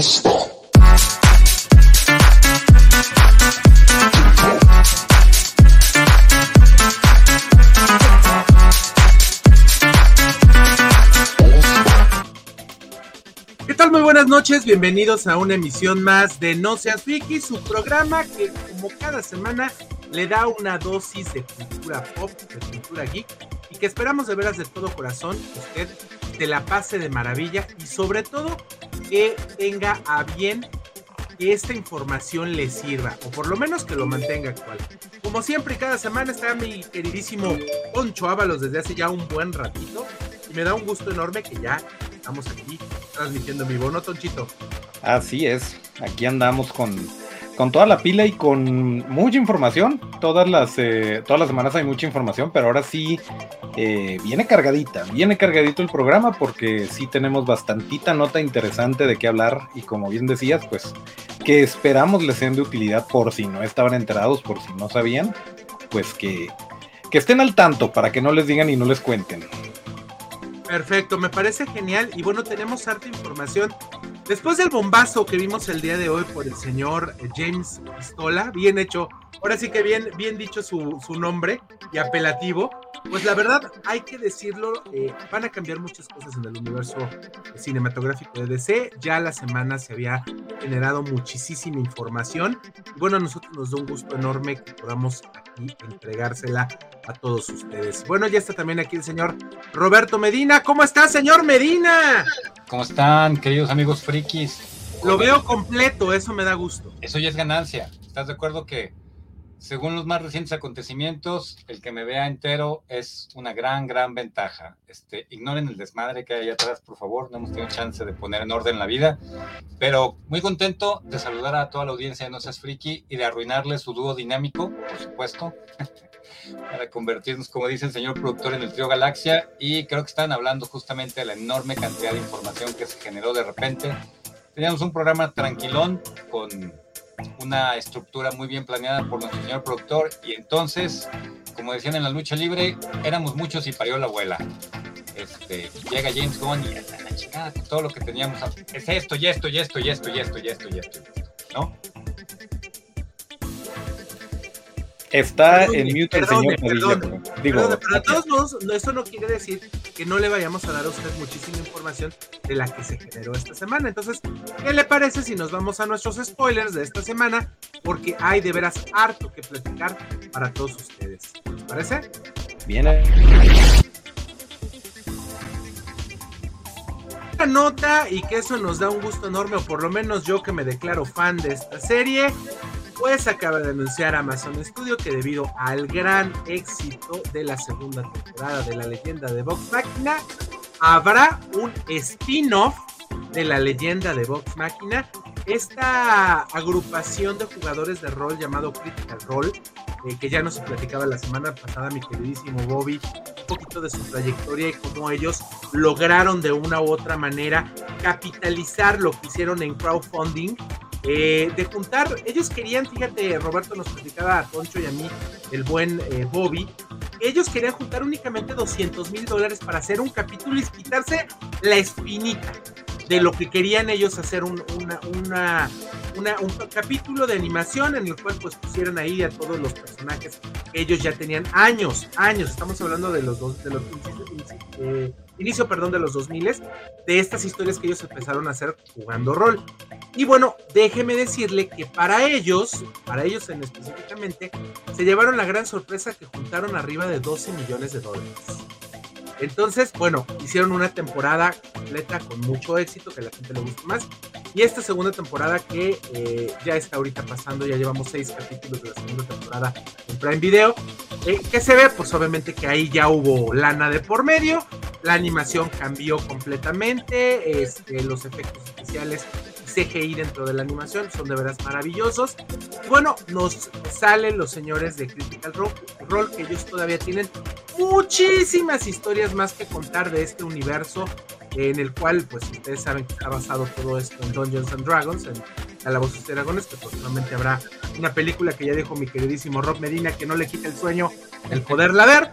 Stop. Bienvenidos a una emisión más de No Seas Friki, su programa que como cada semana le da una dosis de cultura pop, de cultura geek y que esperamos de veras de todo corazón que usted te la pase de maravilla y sobre todo que tenga a bien que esta información le sirva o por lo menos que lo mantenga actual. Como siempre cada semana está mi queridísimo Poncho Ábalos desde hace ya un buen ratito y me da un gusto enorme que ya estamos aquí transmitiendo en vivo, ¿no, Tonchito? Así es, aquí andamos con, con toda la pila y con mucha información. Todas las, eh, todas las semanas hay mucha información, pero ahora sí eh, viene cargadita, viene cargadito el programa porque sí tenemos bastantita nota interesante de qué hablar y como bien decías, pues que esperamos les sean de utilidad por si no estaban enterados, por si no sabían, pues que, que estén al tanto para que no les digan y no les cuenten. Perfecto, me parece genial. Y bueno, tenemos harta información. Después del bombazo que vimos el día de hoy por el señor eh, James Pistola, bien hecho, ahora sí que bien, bien dicho su, su nombre y apelativo, pues la verdad, hay que decirlo, eh, van a cambiar muchas cosas en el universo cinematográfico de DC. Ya la semana se había generado muchísima información. Y bueno, a nosotros nos da un gusto enorme que podamos aquí entregársela a todos ustedes. Bueno, ya está también aquí el señor Roberto Medina. ¿Cómo está, señor Medina? ¿Cómo están, queridos amigos frikis? Lo veo completo, eso me da gusto. Eso ya es ganancia. ¿Estás de acuerdo que según los más recientes acontecimientos, el que me vea entero es una gran, gran ventaja. Este, ignoren el desmadre que hay atrás, por favor. No hemos tenido chance de poner en orden la vida. Pero muy contento de saludar a toda la audiencia de No Seas Friki y de arruinarle su dúo dinámico, por supuesto, para convertirnos, como dice el señor productor, en el trío Galaxia. Y creo que están hablando justamente de la enorme cantidad de información que se generó de repente. Teníamos un programa tranquilón con una estructura muy bien planeada por nuestro señor productor y entonces, como decían en la lucha libre, éramos muchos y parió la abuela. Este, llega James Gunn y la chingada, todo lo que teníamos es esto y esto y esto y esto y esto y esto y esto, ¿no? Está en mute el señor perdón, Digo, pero de todos modos, eso no quiere decir que no le vayamos a dar a usted muchísima información de la que se generó esta semana. Entonces, ¿qué le parece si nos vamos a nuestros spoilers de esta semana? Porque hay de veras harto que platicar para todos ustedes. ¿Les parece? Bien. nota y que eso nos da un gusto enorme, o por lo menos yo que me declaro fan de esta serie, pues acaba de anunciar Amazon Studio que debido al gran éxito de la segunda temporada de la leyenda de Vox Machina, habrá un spin-off de la leyenda de Vox Machina. Esta agrupación de jugadores de rol llamado Critical Role, eh, que ya nos platicaba la semana pasada mi queridísimo Bobby, un poquito de su trayectoria y cómo ellos lograron de una u otra manera capitalizar lo que hicieron en crowdfunding eh, de juntar, ellos querían, fíjate, Roberto nos platicaba a Toncho y a mí, el buen eh, Bobby, ellos querían juntar únicamente 200 mil dólares para hacer un capítulo y quitarse la espinita de lo que querían ellos hacer un, una, una, un capítulo de animación en el cual pues pusieron ahí a todos los personajes que ellos ya tenían años, años, estamos hablando de los dos, de los eh, inicio, perdón, de los 2000 de estas historias que ellos empezaron a hacer jugando rol. Y bueno, déjeme decirle que para ellos, para ellos en específicamente, se llevaron la gran sorpresa que juntaron arriba de 12 millones de dólares. Entonces, bueno, hicieron una temporada completa con mucho éxito, que la gente le gustó más. Y esta segunda temporada que eh, ya está ahorita pasando, ya llevamos seis capítulos de la segunda temporada en Prime Video. Eh, que se ve, pues obviamente que ahí ya hubo lana de por medio. La animación cambió completamente. Este, los efectos especiales CGI dentro de la animación, son de veras maravillosos. Y bueno, nos salen los señores de Critical Role, que ellos todavía tienen muchísimas historias más que contar de este universo en el cual, pues ustedes saben que está basado todo esto en Dungeons and Dragons, en Calabozos y Dragones, que posiblemente habrá una película que ya dijo mi queridísimo Rob Medina que no le quita el sueño el poderla ver.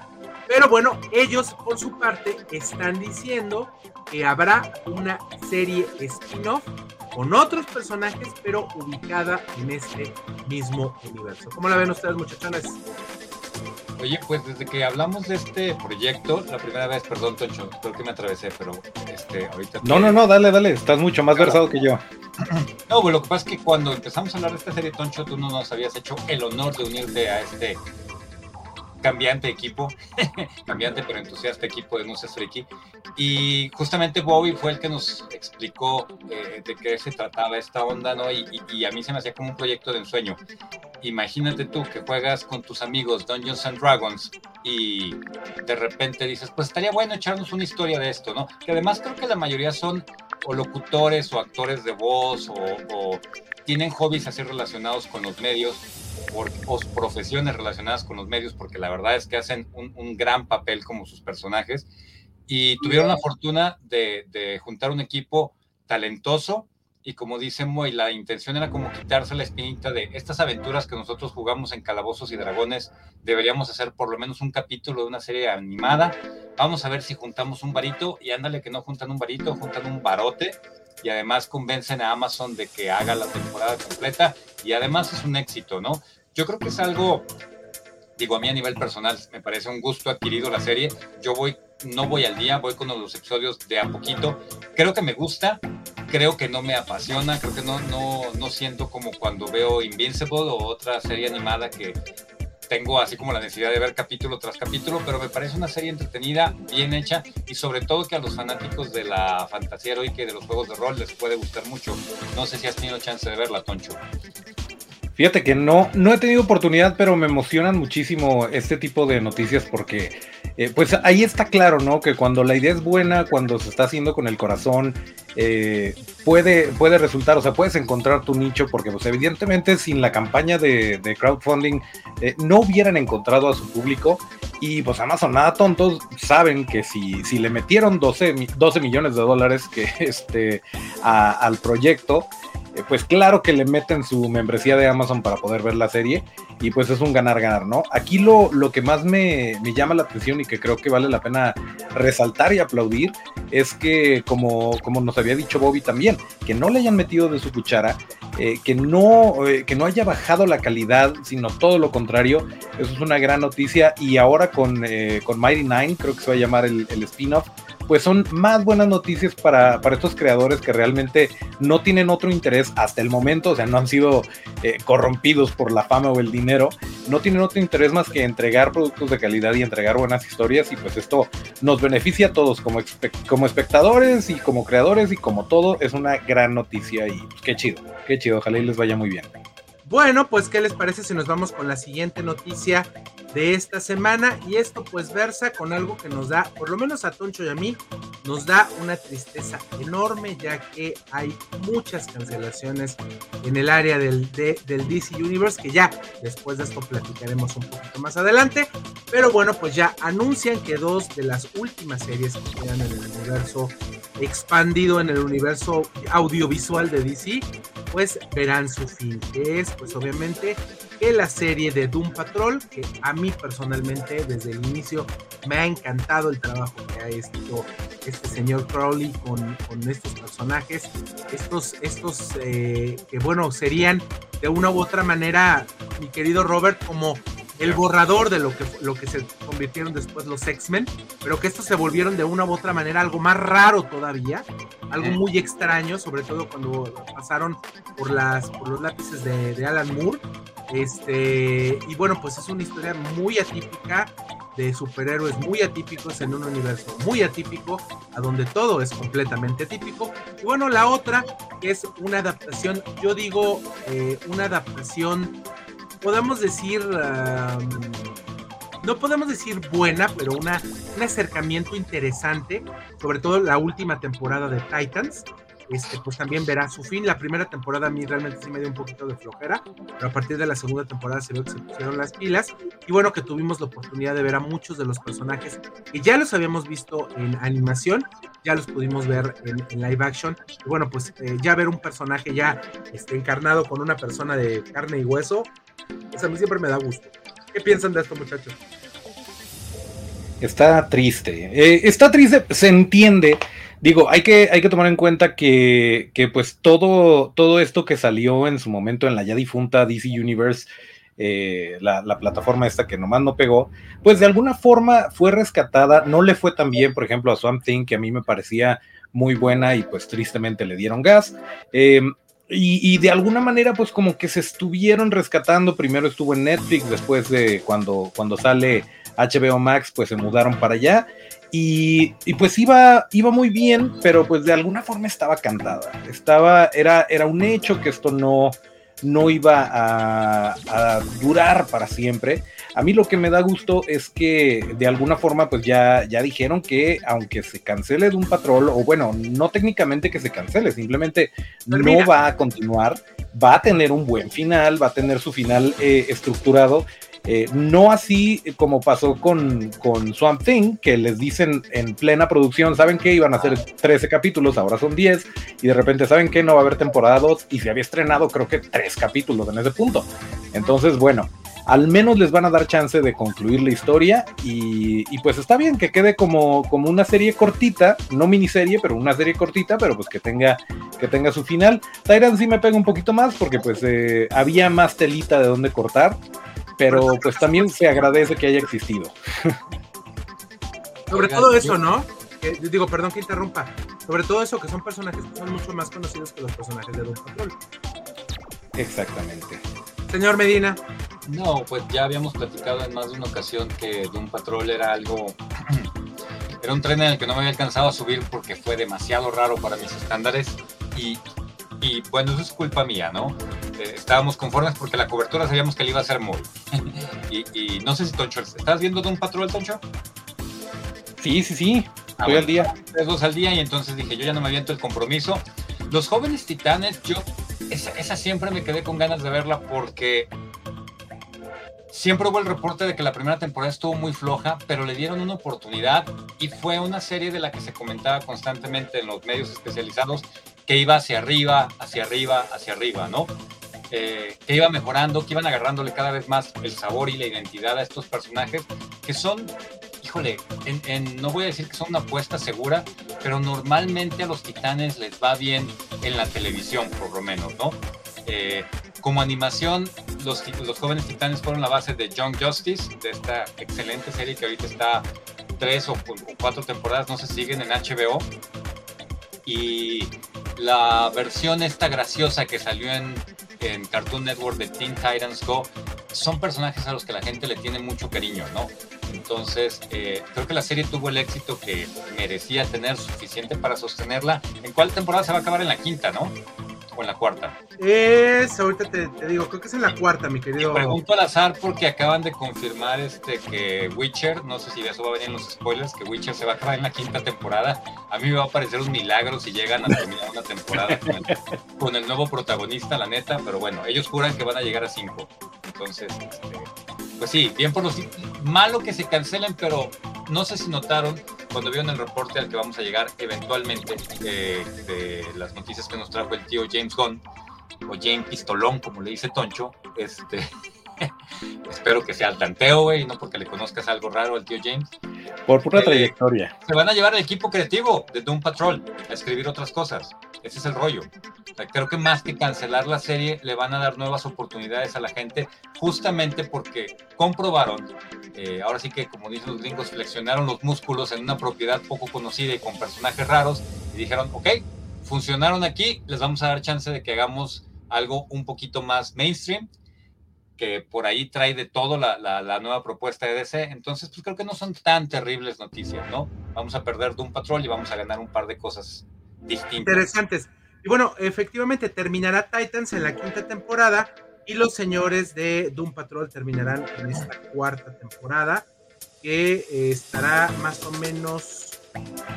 Pero bueno, ellos por su parte están diciendo que habrá una serie spin-off con otros personajes, pero ubicada en este mismo universo. ¿Cómo la ven ustedes, muchachones? Oye, pues desde que hablamos de este proyecto, la primera vez, perdón, Toncho, creo que me atravesé, pero este, ahorita. No, no, no, dale, dale, estás mucho más versado que yo. No, pues lo que pasa es que cuando empezamos a hablar de esta serie, Toncho, tú no nos habías hecho el honor de unirte a este cambiante equipo, cambiante pero entusiasta equipo de Nuces Freaky. Y justamente Bobby fue el que nos explicó eh, de qué se trataba esta onda, ¿no? Y, y, a mí se me hacía como un proyecto de ensueño. Imagínate tú que juegas con tus amigos Dungeons and Dragons y de repente dices, pues estaría bueno echarnos una historia de esto, ¿no? Que además creo que la mayoría son o locutores o actores de voz o, o tienen hobbies así relacionados con los medios o, profesiones relacionadas con los medios, porque la verdad es que hacen un, gran papel como sus personajes. Y tuvieron la fortuna de, juntar un equipo talentoso y como dice Moy, la intención era como quitarse la espinita de estas aventuras que nosotros jugamos en Calabozos y Dragones, deberíamos hacer por lo menos un capítulo de una serie animada. Vamos a ver si juntamos un varito y ándale que no juntan un varito, juntan un barote y además convencen a Amazon de que haga la temporada completa y además es un éxito, ¿no? Yo creo que es algo, digo, a mí a nivel personal me parece un gusto adquirido la serie. Yo voy, no voy al día, voy con los episodios de a poquito. Creo que me gusta, creo que no me apasiona, creo que no, no, no siento como cuando veo Invincible o otra serie animada que tengo así como la necesidad de ver capítulo tras capítulo, pero me parece una serie entretenida, bien hecha y sobre todo que a los fanáticos de la fantasía heroica y de los juegos de rol les puede gustar mucho. No sé si has tenido chance de verla, Toncho. Fíjate que no, no he tenido oportunidad, pero me emocionan muchísimo este tipo de noticias porque, eh, pues ahí está claro, ¿no? Que cuando la idea es buena, cuando se está haciendo con el corazón, eh, puede, puede resultar, o sea, puedes encontrar tu nicho porque, pues evidentemente, sin la campaña de, crowdfunding eh, no hubieran encontrado a su público y, pues Amazon, nada tontos, saben que si, si le metieron 12, 12 millones de dólares que, este, al proyecto, pues claro que le meten su membresía de Amazon para poder ver la serie y pues es un ganar-ganar, ¿no? Aquí lo, lo que más me, llama la atención y que creo que vale la pena resaltar y aplaudir es que, como, como nos había dicho Bobby también, que no le hayan metido de su cuchara, eh, que, no, eh, que no haya bajado la calidad, sino todo lo contrario, eso es una gran noticia y ahora con, con Mighty Nine, creo que se va a llamar el spin-off, pues son más buenas noticias para, estos creadores que realmente no tienen otro interés hasta el momento, o sea, no han sido eh, corrompidos por la fama o el dinero, no tienen otro interés más que entregar productos de calidad y entregar buenas historias y pues esto nos beneficia a todos como, como espectadores y como creadores y como todo, es una gran noticia y pues, qué chido, qué chido, ojalá y les vaya muy bien. Bueno, pues ¿qué les parece si nos vamos con la siguiente noticia de esta semana? Y esto pues versa con algo que nos da, por lo menos a Toncho y a mí, nos da una tristeza enorme ya que hay muchas cancelaciones en el área del, del DC Universe que ya después de esto platicaremos un poquito más adelante. Pero bueno, pues ya anuncian que dos de las últimas series que quedan en el universo expandido, en el universo audiovisual de DC, pues verán su fin, que es pues obviamente que la serie de Doom Patrol, que a mí personalmente desde el inicio me ha encantado el trabajo que ha hecho este señor Crowley con, con estos personajes, estos, estos eh, que bueno, serían de una u otra manera, mi querido Robert, como el borrador de lo que, lo que se convirtieron después los X-Men, pero que estos se volvieron de una u otra manera algo más raro todavía, algo muy extraño, sobre todo cuando pasaron por, las, por los lápices de, Alan Moore. Este, y bueno, pues es una historia muy atípica de superhéroes muy atípicos en un universo muy atípico, a donde todo es completamente atípico. Y bueno, la otra es una adaptación, yo digo, eh, una adaptación podemos decir, no podemos decir buena, pero una, un acercamiento interesante, sobre todo la última temporada de Titans, este, pues también verá su fin. La primera temporada a mí realmente sí me dio un poquito de flojera, pero a partir de la segunda temporada se vio que se pusieron las pilas y bueno, que tuvimos la oportunidad de ver a muchos de los personajes que ya los habíamos visto en animación, ya los pudimos ver en, live action. Y bueno, pues eh, ya ver un personaje ya este, encarnado con una persona de carne y hueso, pues a mí siempre me da gusto. ¿Qué piensan de esto, muchachos? Está triste. Eh, está triste, se entiende. Digo, hay que, hay que tomar en cuenta que, que, pues todo, todo esto que salió en su momento en la ya difunta DC Universe, eh, la, la, plataforma esta que nomás no pegó, pues de alguna forma fue rescatada. No le fue tan bien, por ejemplo, a Swamp Thing, que a mí me parecía muy buena y pues tristemente le dieron gas. Eh, y, y, de alguna manera, pues como que se estuvieron rescatando. Primero estuvo en Netflix, después de cuando, cuando sale HBO Max, pues se mudaron para allá. Y, y, pues iba, iba muy bien, pero pues de alguna forma estaba cantada. Estaba, era, era un hecho que esto no, no iba a, a, durar para siempre. A mí lo que me da gusto es que de alguna forma pues ya, ya dijeron que aunque se cancele de un patrol, o bueno, no técnicamente que se cancele, simplemente no va a continuar, va a tener un buen final, va a tener su final eh, estructurado eh, no así como pasó con, con, Swamp Thing, que les dicen en plena producción, ¿saben que Iban a ser 13 capítulos, ahora son 10, y de repente, ¿saben que No va a haber temporada 2, y se había estrenado creo que 3 capítulos en ese punto. Entonces, bueno, al menos les van a dar chance de concluir la historia, y, y pues está bien que quede como, como una serie cortita, no miniserie, pero una serie cortita, pero pues que tenga, que tenga su final. Tyrant sí me pega un poquito más, porque pues eh, había más telita de donde cortar pero pues también se agradece que haya existido. Sobre todo eso, ¿no? digo, perdón que interrumpa. Sobre todo eso, que son personajes que son mucho más conocidos que los personajes de Doom Patrol. Exactamente. Señor Medina. No, pues ya habíamos platicado en más de una ocasión que Doom Patrol era algo. Era un tren en el que no me había alcanzado a subir porque fue demasiado raro para mis estándares. Y y bueno, eso es culpa mía, ¿no? Eh, estábamos conformes porque la cobertura sabíamos que le iba a ser muy. y, no sé si Toncho, ¿estás viendo de un patrón, Toncho? Sí, sí, sí, ah, estoy al día. Tres, dos al día y entonces dije, yo ya no me aviento el compromiso. Los jóvenes titanes, yo, esa, esa siempre me quedé con ganas de verla porque Siempre hubo el reporte de que la primera temporada estuvo muy floja, pero le dieron una oportunidad y fue una serie de la que se comentaba constantemente en los medios especializados que iba hacia arriba, hacia arriba, hacia arriba, ¿no? Eh, que iba mejorando, que iban agarrándole cada vez más el sabor y la identidad a estos personajes, que son, híjole, no voy a decir que son una apuesta segura, pero normalmente a los titanes les va bien en la televisión, por lo menos, ¿no? Eh, como animación, los, los jóvenes titanes fueron la base de Young Justice, de esta excelente serie que ahorita está tres o cuatro temporadas, no se siguen en HBO. Y la versión esta graciosa que salió en, en Cartoon Network de Teen Titans Go, son personajes a los que la gente le tiene mucho cariño, ¿no? Entonces, eh, creo que la serie tuvo el éxito que merecía tener suficiente para sostenerla. ¿En cuál temporada se va a acabar? En la quinta, ¿no? O en la cuarta? Es, ahorita te, digo, creo que es en la cuarta, mi querido. pregunto al azar porque acaban de confirmar este que Witcher, no sé si de eso va a venir en los spoilers, que Witcher se va a acabar en la quinta temporada. A mí me va a parecer un milagro si llegan a terminar una temporada con el, nuevo protagonista, la neta, pero bueno, ellos juran que van a llegar a cinco. Entonces, este, pues sí, bien por los... Malo que se cancelen, pero no sé si notaron cuando vieron el reporte al que vamos a llegar eventualmente de las noticias que nos trajo el tío James Gunn, o James Pistolón, como le dice Toncho, este, espero que sea el tanteo, güey, no porque le conozcas algo raro al tío James. Por pura eh, trayectoria. Se van a llevar al equipo creativo de Doom Patrol a escribir otras cosas. Ese es el rollo. creo que más que cancelar la serie, le van a dar nuevas oportunidades a la gente, justamente porque comprobaron, eh, ahora sí que como dicen los gringos, flexionaron los músculos en una propiedad poco conocida y con personajes raros, y dijeron, ok, funcionaron aquí, les vamos a dar chance de que hagamos algo un poquito más mainstream, que por ahí trae de todo la, la, nueva propuesta de DC. Entonces, pues creo que no son tan terribles noticias, ¿no? Vamos a perder Doom Patrol y vamos a ganar un par de cosas Interesantes. Y bueno, efectivamente terminará Titans en la quinta temporada y los señores de Doom Patrol terminarán en esta cuarta temporada que eh, estará más o menos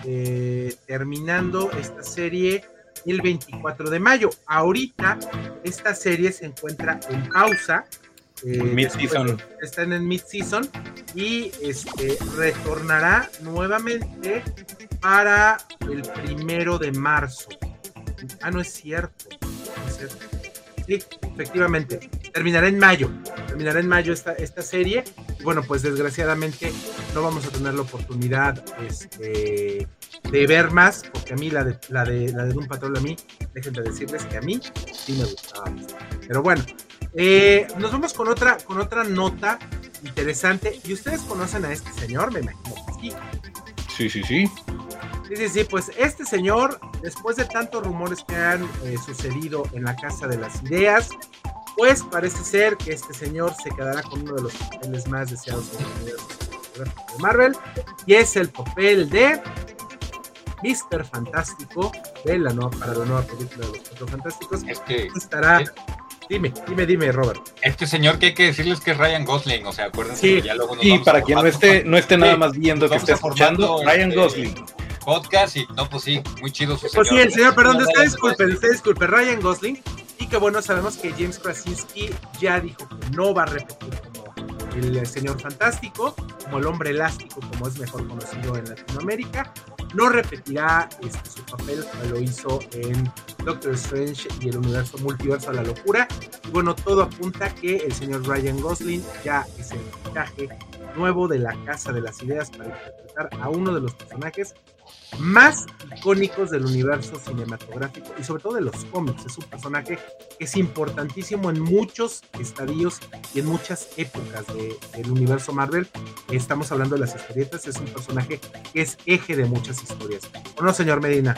eh, terminando esta serie el 24 de mayo. Ahorita esta serie se encuentra en pausa. Eh, mid-season. Está en mid-season y este, retornará nuevamente para el primero de marzo. Ah, no es cierto. No es cierto. Sí, efectivamente. Terminará en mayo. Terminará en mayo esta, esta serie. bueno, pues desgraciadamente no vamos a tener la oportunidad este, de ver más, porque a mí la de, la de, la de un patrón a mí, dejen de decirles que a mí sí me gustaba. Pero bueno, eh, nos vamos con otra, con otra nota interesante. ¿Y ustedes conocen a este señor? Me imagino que sí. Sí, sí, sí. Sí, sí, sí, pues este señor, después de tantos rumores que han eh, sucedido en la Casa de las Ideas, pues parece ser que este señor se quedará con uno de los papeles más deseados de Marvel, y es el papel de Mr. Fantástico de la nueva, para la nueva película de los Cuatro Fantásticos. Es que estará. Dime, dime, dime, Robert. Este señor que hay que decirles que es Ryan Gosling, o sea, acuérdense sí, que ya luego nos Sí, vamos para quien no esté, no esté nada más viendo que esté escuchando, Ryan este, Gosling. Podcast y no, pues sí, muy chido su Pues sí, el señor, perdón, usted disculpe, usted disculpe, Ryan Gosling. Y que bueno, sabemos que James Krasinski ya dijo que no va a repetir como el señor fantástico, como el hombre elástico, como es mejor conocido en Latinoamérica. No repetirá este, su papel como lo hizo en Doctor Strange y el universo multiverso a la locura. Y bueno, todo apunta que el señor Ryan Gosling ya es el fichaje nuevo de la Casa de las Ideas para interpretar a uno de los personajes más icónicos del universo cinematográfico y sobre todo de los cómics. Es un personaje que es importantísimo en muchos estadios y en muchas épocas de- del universo Marvel. Estamos hablando de las historietas, es un personaje que es eje de muchas historias. ¿O no, señor Medina?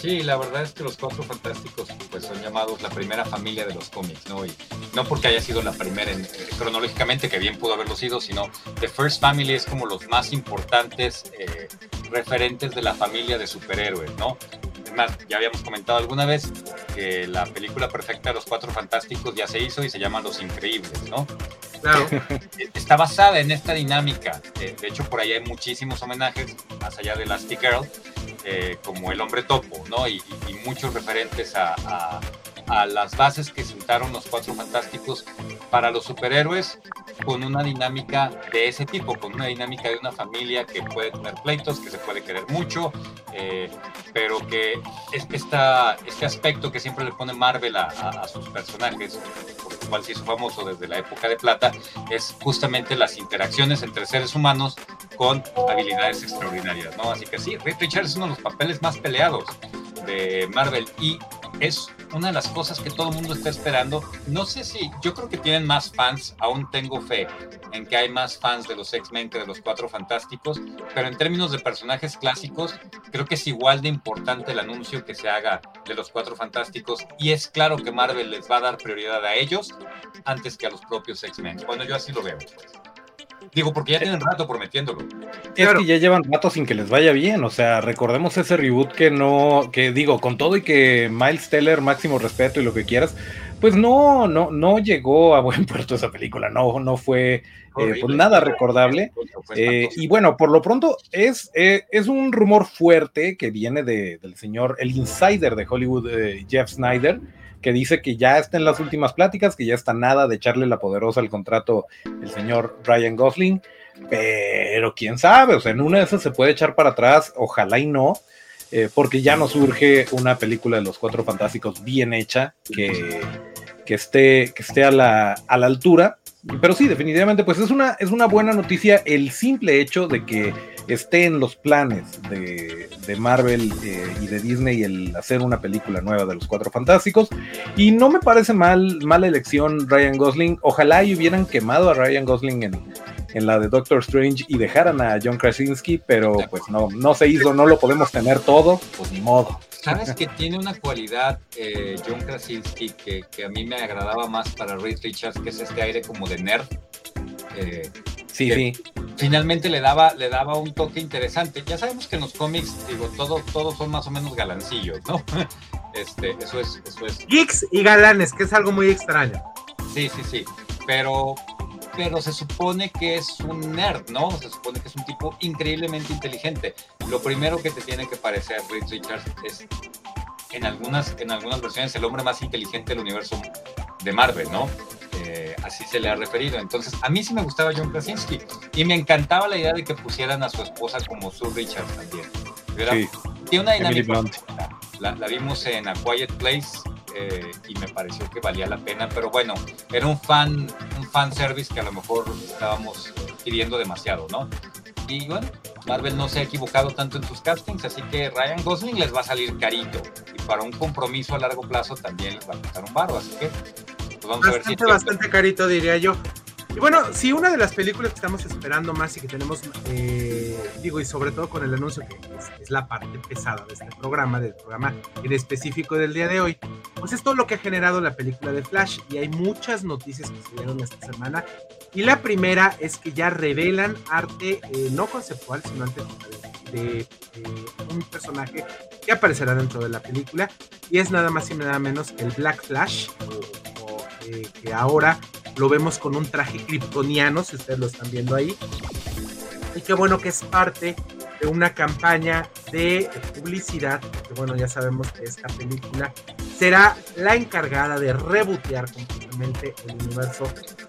Sí, la verdad es que los Cuatro Fantásticos pues son llamados la primera familia de los cómics, ¿no? Y no porque haya sido la primera en- eh, cronológicamente, que bien pudo haberlo sido, sino The First Family es como los más importantes eh, referentes de la familia de superhéroes, ¿no? Es más, ya habíamos comentado alguna vez que la película perfecta de los Cuatro Fantásticos ya se hizo y se llama Los Increíbles, ¿no? Claro. está basada en esta dinámica. Eh, de hecho, por ahí hay muchísimos homenajes, más allá de Elastic Girl, eh, como El Hombre Topo, ¿no? Y, y- y muchos referentes a, a- a las bases que sentaron los Cuatro Fantásticos para los superhéroes con una dinámica de ese tipo, con una dinámica de una familia que puede tener pleitos, que se puede querer mucho, eh, pero que es, esta, este aspecto que siempre le pone Marvel a, a- a sus personajes, por lo cual se hizo famoso desde la época de plata, es justamente las interacciones entre seres humanos con habilidades extraordinarias, ¿no? Así que sí, Reed Richards es uno de los papeles más peleados de Marvel y es una de las cosas que todo el mundo está esperando. No sé si, yo creo que tienen más fans, aún tengo fe en que hay más fans de los X-Men que de los Cuatro Fantásticos, pero en términos de personajes clásicos, creo que es igual de importante el anuncio que se haga de los Cuatro Fantásticos y es claro que Marvel les va a dar prioridad a ellos antes que a los propios X-Men. Bueno, yo así lo veo. pues. Digo, porque ya tienen rato prometiéndolo. Es Claro. que ya llevan rato sin que les vaya bien, o sea, recordemos ese reboot que no, que digo, con todo y que Miles Teller, máximo respeto y lo que quieras, pues no, no, no llegó a buen puerto esa película, no, no fue eh, pues nada recordable. Eh, y bueno, por lo pronto es, eh, es un rumor fuerte que viene de- del señor, el insider de Hollywood, eh, Jeff Snyder, que dice que ya está en las últimas pláticas, que ya está nada de echarle la poderosa al contrato el señor Ryan Gosling, pero quién sabe, o sea, en una de esas se puede echar para atrás, ojalá y no, eh, porque ya nos surge una película de los Cuatro Fantásticos bien hecha, que, que esté, que esté a, la, a la altura. Pero sí, definitivamente, pues es una, es una buena noticia el simple hecho de que esté en los planes de, de Marvel eh, y de Disney el hacer una película nueva de los Cuatro Fantásticos. Y no me parece mal, mala elección Ryan Gosling. Ojalá y hubieran quemado a Ryan Gosling en, en la de Doctor Strange y dejaran a John Krasinski, pero pues no, no se hizo, no lo podemos tener todo, pues ni modo. ¿Sabes que tiene una cualidad, eh, John Krasinski, que, que a mí me agradaba más para Reed Richards, que es este aire como de nerd? Eh, Sí, que sí. finalmente le daba, le daba un toque interesante. Ya sabemos que en los cómics, digo, todo, todos son más o menos galancillos, ¿no? Este, eso es, eso es Geeks y galanes, que es algo muy extraño. Sí, sí, sí. Pero, pero se supone que es un nerd, ¿no? Se supone que es un tipo increíblemente inteligente. Lo primero que te tiene que parecer Reed Richards es en algunas, en algunas versiones el hombre más inteligente del universo de Marvel, ¿no? Eh, así se le ha referido. Entonces, a mí sí me gustaba John Krasinski y me encantaba la idea de que pusieran a su esposa como Sue Richards también. Sí. Tiene una dinámica. La, la, vimos en A Quiet Place eh, y me pareció que valía la pena, pero bueno, era un fan, un fan service que a lo mejor estábamos pidiendo demasiado, ¿no? Y bueno, Marvel no se ha equivocado tanto en sus castings, así que Ryan Gosling les va a salir carito. Y para un compromiso a largo plazo también les va a costar un barro, así que pues vamos a ver si. Bastante carito, diría yo. Y bueno, si una de las películas que estamos esperando más y que tenemos, eh, digo, y sobre todo con el anuncio que es, la parte pesada de este programa, del programa en específico del día de hoy, pues es todo lo que ha generado la película de Flash. Y hay muchas noticias que se dieron esta semana. Y la primera es que ya revelan arte eh, no conceptual, sino arte de, eh, un personaje que aparecerá dentro de la película. Y es nada más y nada menos que el Black Flash, que ahora lo vemos con un traje kryptoniano, si ustedes lo están viendo ahí. Y qué bueno que es parte de una campaña de publicidad, que bueno, ya sabemos que esta película será la encargada de rebotear completamente el universo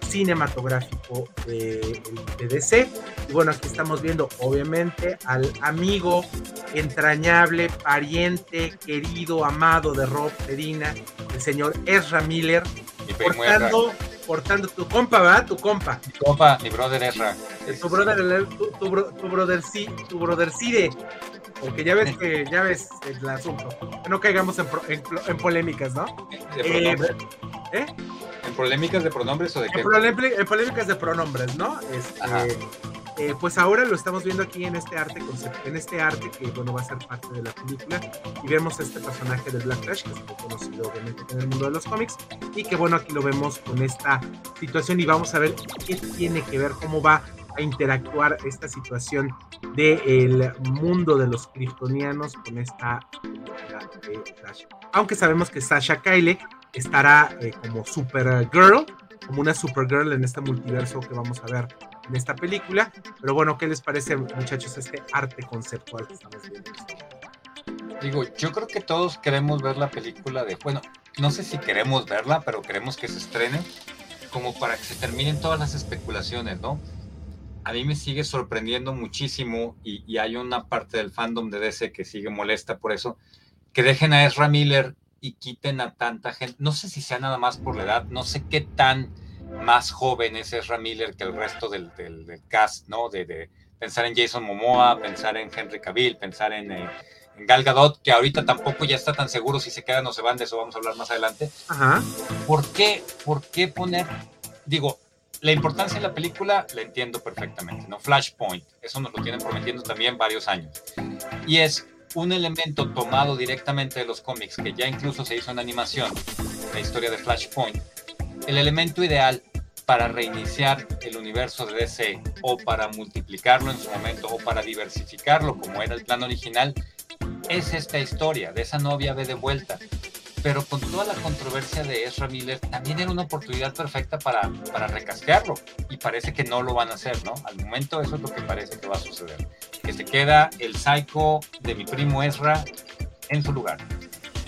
cinematográfico de, de. Y bueno, aquí estamos viendo obviamente al amigo entrañable, pariente, querido, amado de Rob Pedina, el señor Ezra Miller, portando portando tu compa, ¿verdad? Tu compa. Mi compa, mi brother Ezra. Tu brother, tu, tu, brother, sí, tu brother Cide. Porque ya ves que, ya ves el asunto. no caigamos en, en, polémicas, ¿no? Eh, ¿Eh? ¿En polémicas de pronombres o de qué? En, polémicas de pronombres, ¿no? Este, eh, pues ahora lo estamos viendo aquí en este arte en este arte que bueno va a ser parte de la película. Y vemos este personaje de Black Flash que es muy conocido obviamente en el mundo de los cómics. Y que bueno aquí lo vemos con esta situación. Y vamos a ver qué tiene que ver cómo va a interactuar esta situación del mundo de los kryptonianos con esta de Flash. Aunque sabemos que Sasha Kyle estará eh, como Supergirl, como una Supergirl en este multiverso que vamos a ver en esta película. Pero bueno, ¿qué les parece, muchachos, este arte conceptual que estamos viendo? Digo, yo creo que todos queremos ver la película de, bueno, no sé si queremos verla, pero queremos que se estrene como para que se terminen todas las especulaciones, ¿no? A mí me sigue sorprendiendo muchísimo y, y hay una parte del fandom de DC que sigue molesta por eso, que dejen a Ezra Miller y quiten a tanta gente. No sé si sea nada más por la edad, no sé qué tan más joven es Ezra Miller que el resto del, del, cast, ¿no? De, pensar en Jason Momoa, pensar en Henry Cavill, pensar en, eh, en, Gal Gadot, que ahorita tampoco ya está tan seguro si se quedan o se van, de eso vamos a hablar más adelante. Ajá. ¿Por qué, ¿Por qué poner, digo, la importancia de la película la entiendo perfectamente, ¿no? Flashpoint, eso nos lo tienen prometiendo también varios años. Y es un elemento tomado directamente de los cómics, que ya incluso se hizo en animación, la historia de Flashpoint, el elemento ideal para reiniciar el universo de DC o para multiplicarlo en su momento o para diversificarlo como era el plan original es esta historia de esa novia ve de vuelta. Pero con toda la controversia de Ezra Miller, también era una oportunidad perfecta para, para recasquearlo. Y parece que no lo van a hacer, ¿no? Al momento eso es lo que parece que va a suceder. Que se queda el psycho de mi primo Ezra en su lugar.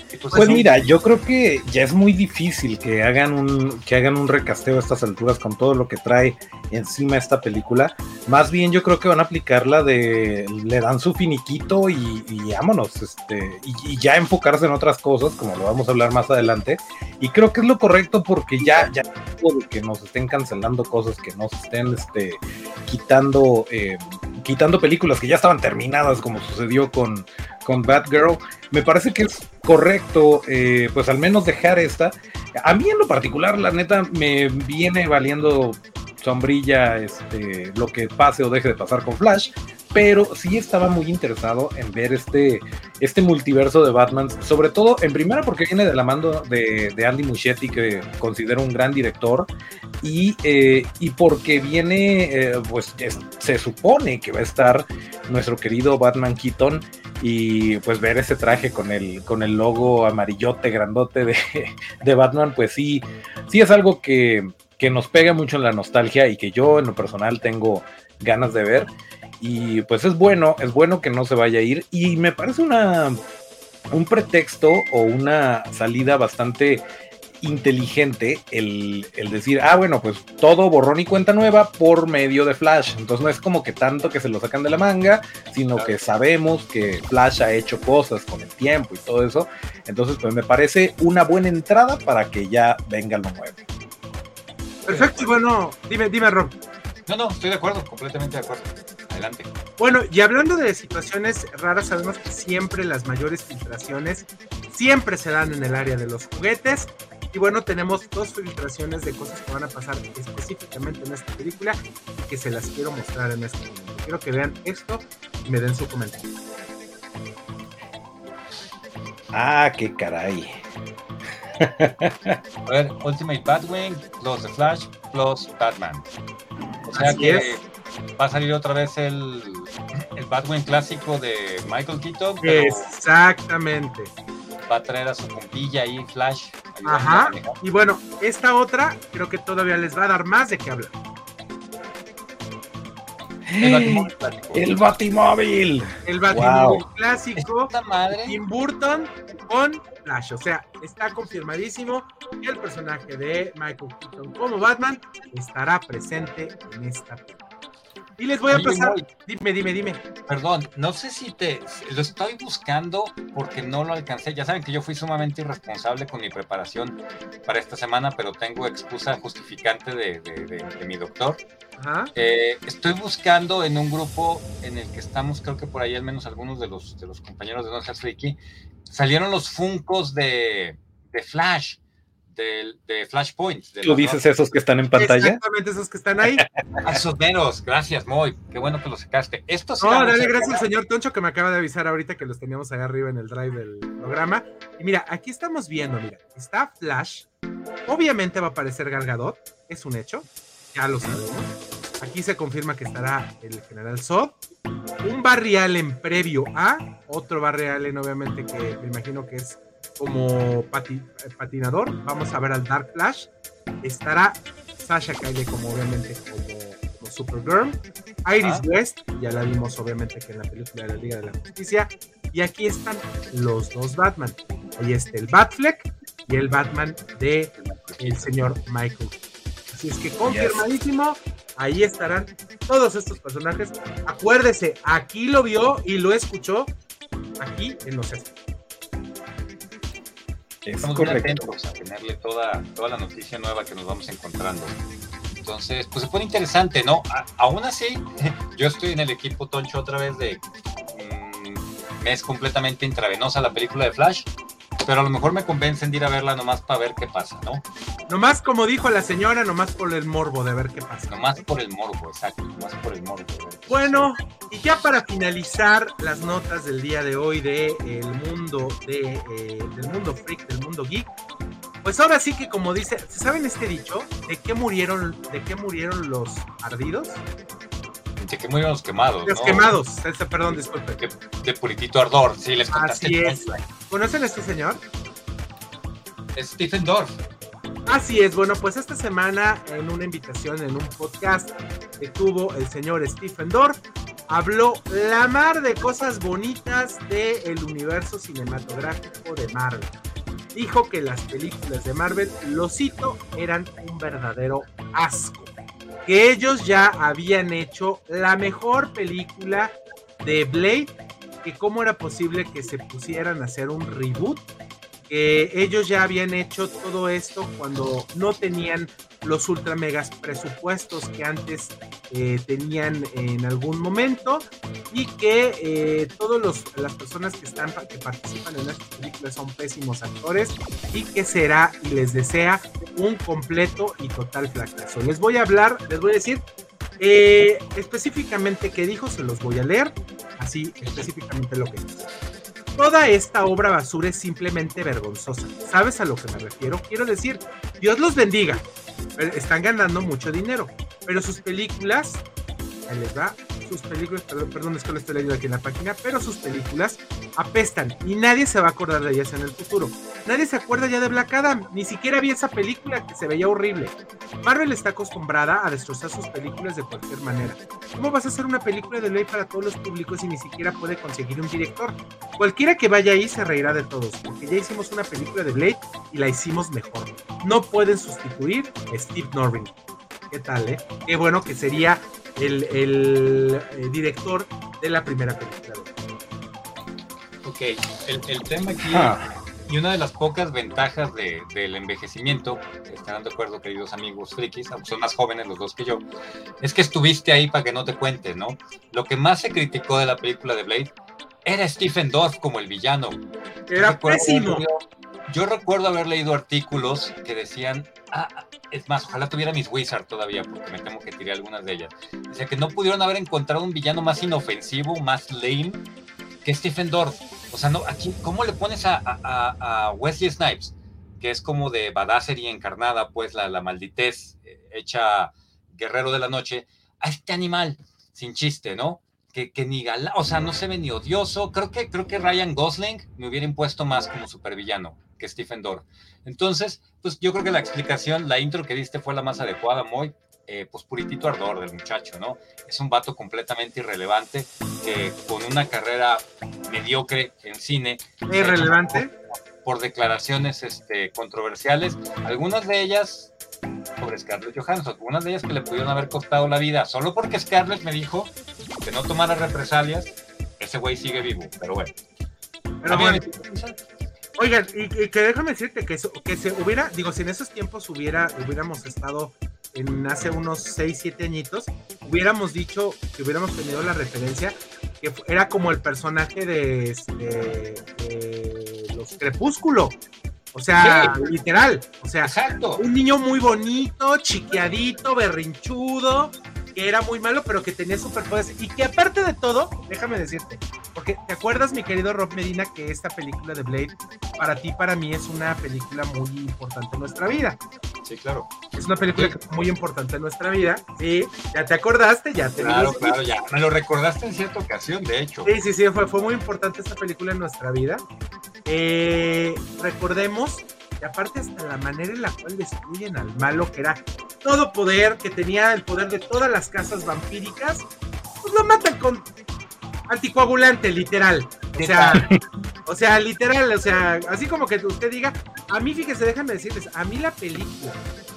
Pues, pues mira, yo creo que ya es muy difícil que hagan un que hagan un recasteo a estas alturas con todo lo que trae encima esta película. Más bien yo creo que van a aplicar la de le dan su finiquito y, y vámonos, este, y, ya enfocarse en otras cosas, como lo vamos a hablar más adelante. Y creo que es lo correcto porque ya, ya que nos estén cancelando cosas, que nos estén este, quitando, eh, quitando películas que ya estaban terminadas, como sucedió con con Batgirl. Me parece que es correcto, eh, pues al menos dejar esta. A mí en lo particular, la neta, me viene valiendo sombrilla este, lo que pase o deje de pasar con Flash, pero sí estaba muy interesado en ver este, este multiverso de Batman, sobre todo en primera porque viene de la mano de, Andy Muschietti, que considero un gran director, y, eh, y porque viene, eh, pues se supone que va a estar nuestro querido Batman Keaton y pues ver ese traje con el, con el logo amarillote grandote de, de Batman, pues sí, sí es algo que, que nos pega mucho en la nostalgia y que yo en lo personal tengo ganas de ver. Y pues es bueno, es bueno que no se vaya a ir. Y me parece una un pretexto o una salida bastante inteligente el, el, decir, ah, bueno, pues todo borrón y cuenta nueva por medio de Flash. Entonces no es como que tanto que se lo sacan de la manga, sino que sabemos que Flash ha hecho cosas con el tiempo y todo eso. Entonces, pues me parece una buena entrada para que ya venga lo nuevo. Perfecto, y bueno, dime, dime, Rob. No, no, estoy de acuerdo, completamente de acuerdo. Adelante. Bueno, y hablando de situaciones raras, sabemos que siempre las mayores filtraciones siempre se dan en el área de los juguetes. Y bueno, tenemos dos filtraciones de cosas que van a pasar específicamente en esta película y que se las quiero mostrar en este momento. Quiero que vean esto y me den su comentario. Ah, qué caray. A ver, Ultimate Batwing plus The Flash plus Batman. O sea que va a salir otra vez el, el Batwing clásico de Michael Keaton. Exactamente. Va a traer a su compilla ahí, Flash. Ajá. Y bueno, esta otra creo que todavía les va a dar más de qué hablar. El Batimóvil El Batimóvil. El Batimóvil clásico. Tim Burton con Flash. O sea, está confirmadísimo que el personaje de Michael Keaton como Batman estará presente en esta película. Y les voy a pasar. Dime, dime, dime. Perdón, no sé si te. Lo estoy buscando porque no lo alcancé. Ya saben que yo fui sumamente irresponsable con mi preparación para esta semana, pero tengo excusa justificante de, mi doctor. Eh, estoy buscando en un grupo en el que estamos, creo que por ahí al menos algunos de los, de los compañeros de No Freaky, salieron los funcos de, de Flash de, Flashpoint. ¿Tú dices esos que están en pantalla? Exactamente, esos que están ahí. esos menos, gracias, Moy. Qué bueno que los sacaste. Estos no, dale gracias al señor Toncho que me acaba de avisar ahorita que los teníamos ahí arriba en el drive del programa. Y mira, aquí estamos viendo, mira, está Flash. Obviamente va a aparecer Gargadot, es un hecho, ya lo sabemos. Aquí se confirma que estará el general Zod. Un Barry Allen previo a, otro Barry Allen obviamente que me imagino que es como patinador. Vamos a ver al Dark Flash. Estará Sasha Calle como obviamente como, Supergirl. Iris West, ya la vimos obviamente que en la película de la Liga de la Justicia. Y aquí están los dos Batman. Ahí está el Batfleck y el Batman de el señor Michael. Así es que confirmadísimo, ahí estarán todos estos personajes. Acuérdese, aquí lo vio y lo escuchó aquí en los Estamos muy atentos a tenerle toda, toda la noticia nueva que nos vamos encontrando. Entonces, pues se pone interesante, ¿no? aún así, yo estoy en el equipo Toncho otra vez de mm, me es completamente intravenosa la película de Flash pero a lo mejor me convencen de ir a verla nomás para ver qué pasa, ¿no? Nomás como dijo la señora, nomás por el morbo de ver qué pasa. Nomás por el morbo, exacto, nomás por el morbo. Bueno, y ya para finalizar las notas del día de hoy de el mundo de eh, del mundo freak, del mundo geek, pues ahora sí que como dice, ¿saben este dicho? ¿De qué murieron, de qué murieron los ardidos? De qué murieron los quemados. Los quemados, perdón, disculpe. De, puritito ardor, sí, les contaste. Así es. ¿Conocen a este señor? Stephen Dorff. Así es, bueno, pues esta semana en una invitación en un podcast que tuvo el señor Stephen Dorff, habló la mar de cosas bonitas del universo cinematográfico de Marvel. Dijo que las películas de Marvel, lo cito, eran un verdadero asco. Que ellos ya habían hecho la mejor película de Blade que cómo era posible que se pusieran a hacer un reboot, que ellos ya habían hecho todo esto cuando no tenían los ultra megas presupuestos que antes eh, tenían en algún momento y que eh, todas las personas que están que participan en estas películas son pésimos actores y que será y les desea un completo y total fracaso. Les voy a hablar, les voy a decir eh, específicamente qué dijo, se los voy a leer, así específicamente lo que dice. Toda esta obra basura es simplemente vergonzosa. ¿Sabes a lo que me refiero? Quiero decir, Dios los bendiga. Están ganando mucho dinero, pero sus películas, ahí les va, sus películas, perdón, perdón, es que lo estoy leyendo aquí en la página, pero sus películas apestan y nadie se va a acordar de ellas en el futuro. Nadie se acuerda ya de Black Adam, ni siquiera vi esa película que se veía horrible. Marvel está acostumbrada a destrozar sus películas de cualquier manera. ¿Cómo vas a hacer una película de ley para todos los públicos y ni siquiera puede conseguir un director? Cualquiera que vaya ahí se reirá de todos, porque ya hicimos una película de Blade y la hicimos mejor. No pueden sustituir a Steve Norrin. ¿Qué tal, eh? Qué bueno que sería el, el, eh, director de la primera película. Ok, el, el tema aquí, Ah, y una de las pocas ventajas de- del envejecimiento, estarán de acuerdo, queridos amigos frikis, aunque son más jóvenes los dos que yo, es que estuviste ahí para que no te cuentes, ¿no? Lo que más se criticó de la película de Blade era Stephen Dorff como el villano. Era Recuerdo pésimo. Yo recuerdo haber leído artículos que decían, ah, ah, es más, ojalá tuviera mis Wizard todavía, porque me temo que tiré algunas de ellas. O sea, que no pudieron haber encontrado un villano más inofensivo, más lame que Stephen Dorff. O sea, no, aquí, ¿cómo le pones a, a- a- Wesley Snipes, que es como de badassery encarnada, pues la, la malditez eh, hecha guerrero de la noche, a este animal, sin chiste, ¿no? Que, que ni gala, o sea, no se ve ni odioso. Creo que, creo que Ryan Gosling me hubiera impuesto más como supervillano que Stephen Dorff. Entonces, pues yo creo que la explicación, la intro que diste fue la más adecuada, muy, eh, pues puritito ardor del muchacho, ¿no? Es un vato completamente irrelevante que con una carrera mediocre en cine. se ¿Es relevante? Por, por declaraciones este, controversiales, algunas de ellas sobre Scarlett Johansson, algunas de ellas que le pudieron haber costado la vida, solo porque Scarlett me dijo que no tomara represalias, ese güey sigue vivo, pero bueno. Pero bueno, Oigan, y, y que déjame decirte que, eso- que se hubiera, digo, si en esos tiempos hubiera, hubiéramos estado en hace unos 6, 7 añitos, hubiéramos dicho que hubiéramos tenido la referencia que era como el personaje de, este, de los Crepúsculo. O sea, literal. O sea, Exacto. un niño muy bonito, chiqueadito, berrinchudo, que era muy malo, pero que tenía superpoderes. Y que aparte de todo, déjame decirte, porque te acuerdas, mi querido Rob Medina, que esta película de Blade, para ti, para mí, es una película muy importante en nuestra vida. Sí, claro. Es una película muy importante en nuestra vida. Sí, ya te acordaste, ya te Claro, vimos. claro, ya. Me lo recordaste en cierta ocasión, de hecho. Sí, sí, sí, fue, fue muy importante esta película en nuestra vida. Eh, recordemos que aparte hasta la manera en la cual destruyen al malo, que era todo poder, que tenía el poder de todas las casas vampíricas, pues lo matan con anticoagulante, literal. O sea, o sea, literal, o sea, así como que usted diga, a mí fíjese, déjame decirles, a mí la película,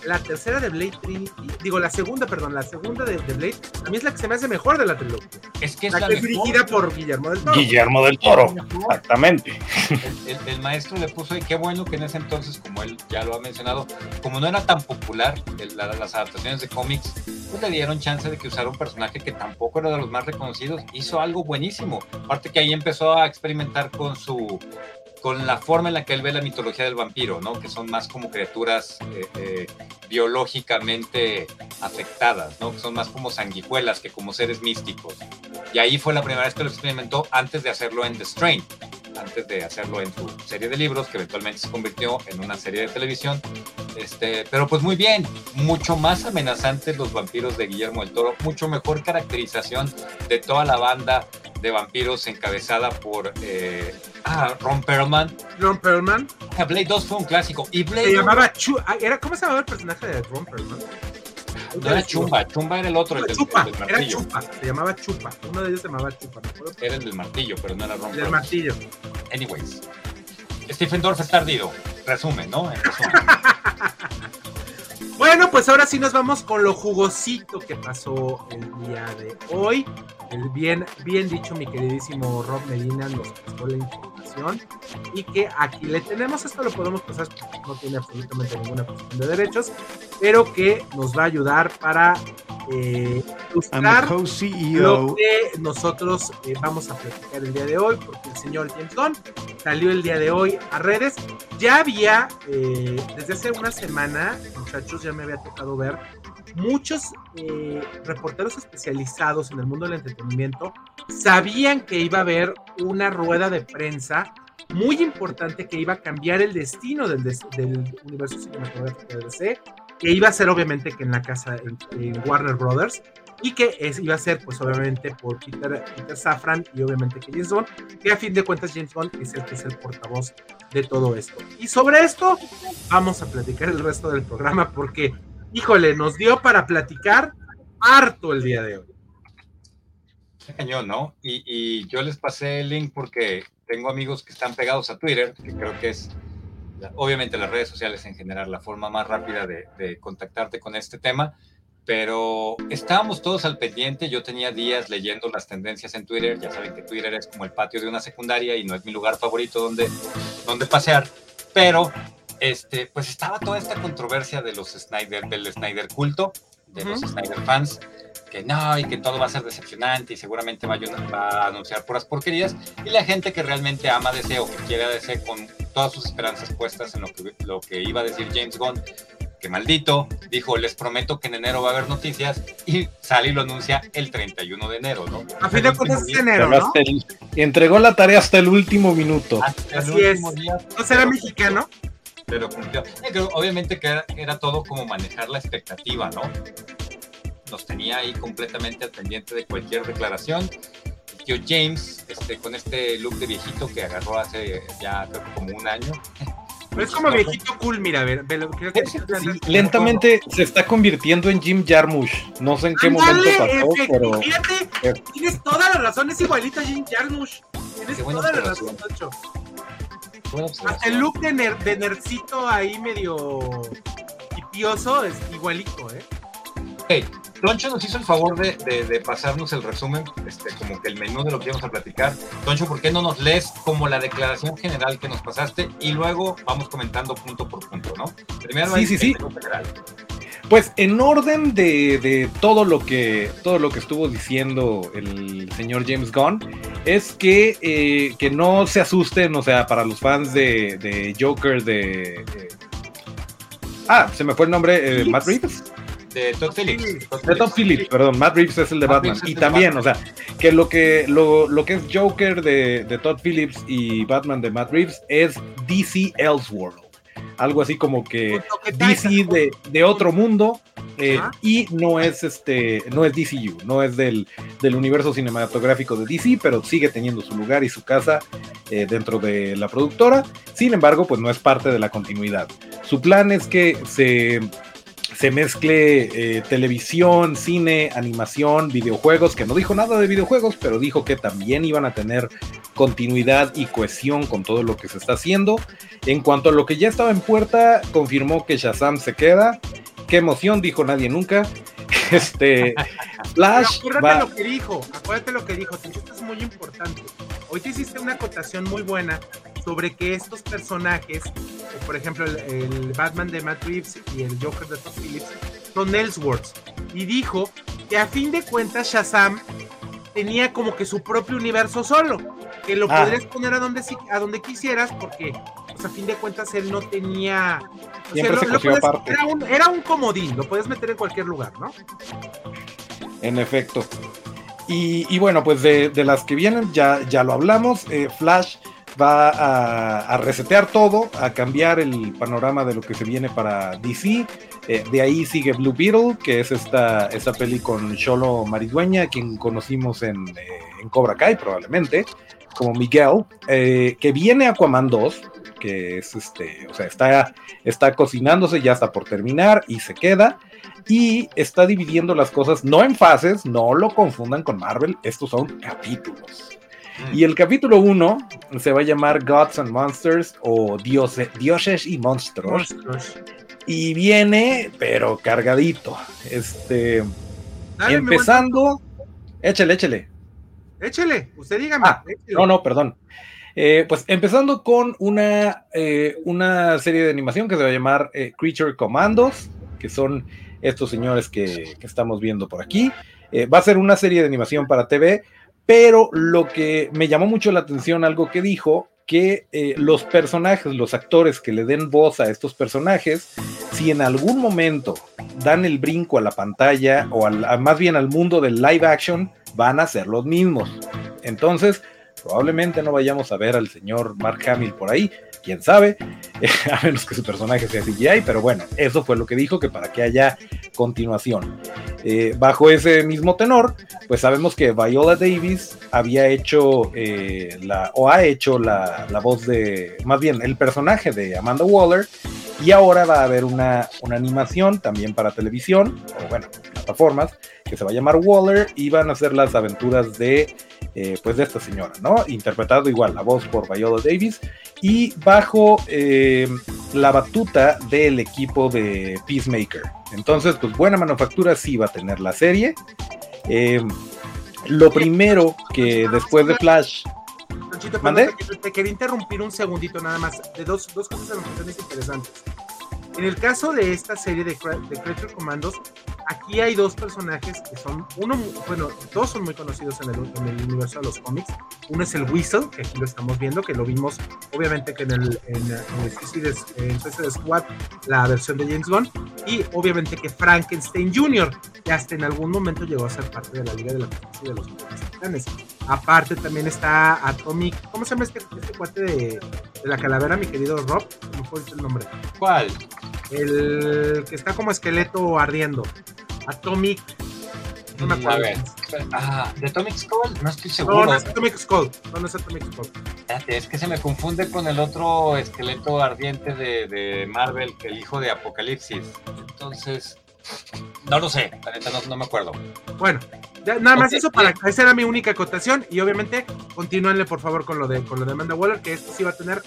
la tercera de Blade Trinity, digo, la segunda, perdón, la segunda de, de Blade, a mí es la que se me hace mejor de la trilogía. Es que es La la que es mejor. dirigida por Guillermo del Toro. Guillermo del Toro, exactamente. El, el- el maestro le puso, y qué bueno que en ese entonces, como él ya lo ha mencionado, como no era tan popular el- la- las adaptaciones de cómics, pues le dieron chance de que usara un personaje que tampoco era de los más reconocidos, hizo algo buenísimo. Aparte que ahí empezó a experimentar con su con la forma en la que él ve la mitología del vampiro, ¿no? Que son más como criaturas eh, eh, biológicamente afectadas, ¿no? Que son más como sanguijuelas que como seres místicos. Y ahí fue la primera vez que lo experimentó antes de hacerlo en The Strain, antes de hacerlo en su serie de libros, que eventualmente se convirtió en una serie de televisión. Este, pero pues muy bien, mucho más amenazantes los vampiros de Guillermo del Toro, mucho mejor caracterización de toda la banda de vampiros encabezada por eh, ah, Ron Perlman. Ron Perlman. Blade 2 fue un clásico. Y Blade Se 1 llamaba Chu. ah, Era, ¿Cómo se llamaba el personaje de Ron Perlman? no era Chumba, Chumba era el otro, el del, Chupa, el del era martillo. Chupa, se llamaba Chupa. Uno de ellos se llamaba Chupa, acuerdo. Era el del martillo, pero no era Ron El del martillo. Anyways. Stephen Dorff está ardido. Resumen, ¿no? En resumen. Bueno, pues ahora sí nos vamos con lo jugosito que pasó el día de hoy. El bien, bien dicho, mi queridísimo Rob Medina nos pasó la información y que aquí le tenemos. Esto lo podemos pasar, no tiene absolutamente ninguna cuestión de derechos, pero que nos va a ayudar para eh, ilustrar lo que nosotros eh, vamos a platicar el día de hoy, porque el señor James Gunn salió el día de hoy a redes. Ya había, eh, desde hace una semana, muchachos, ya me había tocado ver muchos eh, reporteros especializados en el mundo del entretenimiento sabían que iba a haber una rueda de prensa muy importante que iba a cambiar el destino del, universo cinematográfico de DC, que iba a ser obviamente que en la casa, en Warner Brothers, y que iba a ser pues obviamente por Peter, Peter Safran y obviamente que James Bond, que a fin de cuentas James Bond es el que es el portavoz de todo esto. Y sobre esto vamos a platicar el resto del programa porque, híjole, nos dio para platicar harto el día de hoy. Cañón, ¿no? Y, y yo les pasé el link porque tengo amigos que están pegados a Twitter, que creo que es obviamente las redes sociales en general, la forma más rápida de, de, contactarte con este tema, pero estábamos todos al pendiente, yo tenía días leyendo las tendencias en Twitter, ya saben que Twitter es como el patio de una secundaria y no es mi lugar favorito donde, donde pasear, pero este, pues estaba toda esta controversia de los Snyder, del Snyder culto, de los Snyder fans, que no, y que todo va a ser decepcionante y seguramente va a, va a anunciar puras porquerías, y la gente que realmente ama DC o que quiere a DC con todas sus esperanzas puestas en lo que, lo que iba a decir James Gunn, que maldito, dijo, les prometo que en enero va a haber noticias, y sale y lo anuncia el 31 de enero, ¿no? A fin de cuentas es enero, ¿no? El, entregó la tarea hasta el último minuto. Hasta Así es. Día, ¿No será mexicano? Pero cumplió. Obviamente que era, era todo como manejar la expectativa, ¿no? nos tenía ahí completamente al pendiente de cualquier declaración. Tío James, este, con este look de viejito que agarró hace ya creo como un año. Pero es como viejito cool, mira, a ver, creo que sí, lentamente se está convirtiendo en Jim Jarmusch. No sé en qué momento pasó, pero. Fíjate, tienes toda la razón, es igualito a Jim Jarmusch. Tienes toda la razón, Nacho. Hasta el look de, ner, de nercito ahí medio hipioso es igualito, ¿eh? Hey, Toncho nos hizo el favor de, de, de, pasarnos el resumen, este, como que el menú de lo que íbamos a platicar. Toncho, ¿por qué no nos lees como la declaración general que nos pasaste y luego vamos comentando punto por punto, ¿no? Primero sí, sí, sí. General. Pues en orden de, de, todo lo que todo lo que estuvo diciendo el señor James Gunn es que, eh, que no se asusten, o sea, para los fans de, de Joker de, Ah, se me fue el nombre, eh, Matt Reeves de Todd Phillips. de Todd Phillips, perdón, Matt Reeves es el de Batman. Y también, o sea, que lo que, lo, lo que es Joker de, de, Todd Phillips y Batman de Matt Reeves es DC Elseworld. Algo así como que DC de, de otro mundo eh, y no es este, no es DCU, no es del, del, universo cinematográfico de DC, pero sigue teniendo su lugar y su casa eh, dentro de la productora. Sin embargo, pues no es parte de la continuidad. Su plan es que se se mezcle eh, televisión, cine, animación, videojuegos, que no dijo nada de videojuegos, pero dijo que también iban a tener continuidad y cohesión con todo lo que se está haciendo. En cuanto a lo que ya estaba en puerta, confirmó que Shazam se queda. Qué emoción, dijo nadie nunca. Este Flash. acuérdate lo que dijo, acuérdate lo que dijo, esto es muy importante. Hoy te hiciste una acotación muy buena sobre que estos personajes, por ejemplo, el, Batman de Matt Reeves y el Joker de Todd Phillips, son Elseworlds. Y dijo que a fin de cuentas Shazam tenía como que su propio universo solo, que lo ah. podrías poner a donde, a donde quisieras porque pues, a fin de cuentas él no tenía... era, un, era un comodín, lo puedes meter en cualquier lugar, ¿no? En efecto. Y, y, bueno, pues de, de, las que vienen ya, ya lo hablamos. Eh, Flash va a, resetear todo, a cambiar el panorama de lo que se viene para DC. Eh, de ahí sigue Blue Beetle, que es esta, esta peli con Cholo Maridueña, quien conocimos en, eh, en, Cobra Kai probablemente, como Miguel, eh, que viene Aquaman 2, que es este, o sea, está, está cocinándose, ya está por terminar y se queda. Y está dividiendo las cosas no en fases, no lo confundan con Marvel, estos son capítulos. Y el capítulo 1 se va a llamar Gods and Monsters o Dioses, Dioses y Monstruos. Y viene, pero cargadito. Este. empezando. Échale, échale. Échale, usted dígame. Ah, no, no, perdón. Eh, pues empezando con una, eh, una serie de animación que se va a llamar eh, Creature Commandos, que son estos señores que, que estamos viendo por aquí. va a ser una serie de animación para TV pero lo que me llamó mucho la atención, algo que dijo, que eh, los personajes, los actores que le den voz a estos personajes, si en algún momento dan el brinco a la pantalla o al, más bien al mundo del live action, van a ser los mismos. Entonces, probablemente no vayamos a ver al señor Mark Hamill por ahí, quién sabe, a menos que su personaje sea CGI, pero bueno, eso fue lo que dijo, que para que haya continuación. Eh, bajo ese mismo tenor, pues sabemos que Viola Davis había hecho eh, la, o ha hecho la, la, voz de, más bien, el personaje de Amanda Waller, y ahora va a haber una, una animación también para televisión, o bueno, plataformas, que se va a llamar Waller, y van a ser las aventuras de eh, pues de esta señora, ¿no? Interpretado igual la voz por Viola Davis y bajo eh, la batuta del equipo de Peacemaker. Entonces, pues buena manufactura sí va a tener la serie. Eh, lo primero que después de Flash... te, quería interrumpir un segundito nada más de dos, dos cosas interesantes. En el caso de esta serie de, de Creature Commandos, aquí hay dos personajes que son, uno, bueno, dos son muy conocidos en el, en el, universo de los cómics. Uno es el Whistle, que aquí lo estamos viendo, que lo vimos obviamente que en el, en, el Suicide, en Squad, la versión de James Gunn, y obviamente que Frankenstein Jr., que hasta en algún momento llegó a ser parte de la Liga de la Justicia de los Titanes. Aparte también está Atomic, ¿cómo se llama este, este cuate de, de, la calavera, mi querido Rob? ¿Cómo fue el nombre? ¿Cuál? El que está como esqueleto ardiendo. Atomic. No me acuerdo. A ver. Ah, ¿de Atomic Skull? No estoy seguro. No, no es Atomic Skull. No, no es Atomic Skull. Espérate, es que se me confunde con el otro esqueleto ardiente de, de Marvel, que el hijo de Apocalipsis. Entonces, no lo sé, no, no me acuerdo. Bueno, ya, nada más okay, eso para esa era mi única acotación. Y obviamente continúenle por favor con lo de con lo de Amanda Waller que esto sí va a tener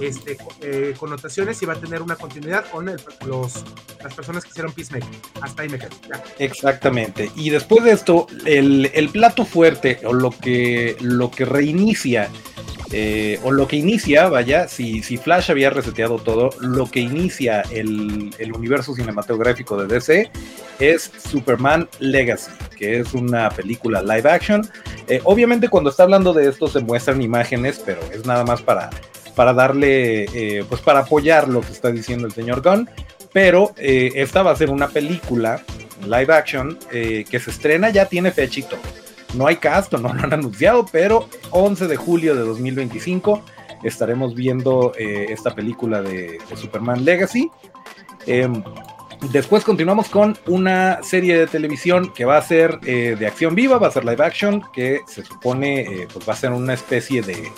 este eh, connotaciones y va a tener una continuidad con el, los las personas que hicieron Peacemaker. Hasta ahí me quedo ya. exactamente. Y después de esto el, el plato fuerte o lo que lo que reinicia eh, o lo que inicia, vaya, si, si, Flash había reseteado todo, lo que inicia el, el, universo cinematográfico de DC es Superman Legacy, que es una película live action. Eh, obviamente cuando está hablando de esto se muestran imágenes, pero es nada más para, para darle, eh, pues para apoyar lo que está diciendo el señor Gunn. Pero esta va a ser una película live action que se estrena, ya tiene fecha no hay cast, no lo han anunciado, pero 11 de julio de 2025 estaremos viendo eh, esta película de, Superman Legacy. Eh, después continuamos con una serie de televisión que va a ser eh, de acción viva, va a ser live action, que se supone eh, pues va a ser una especie de,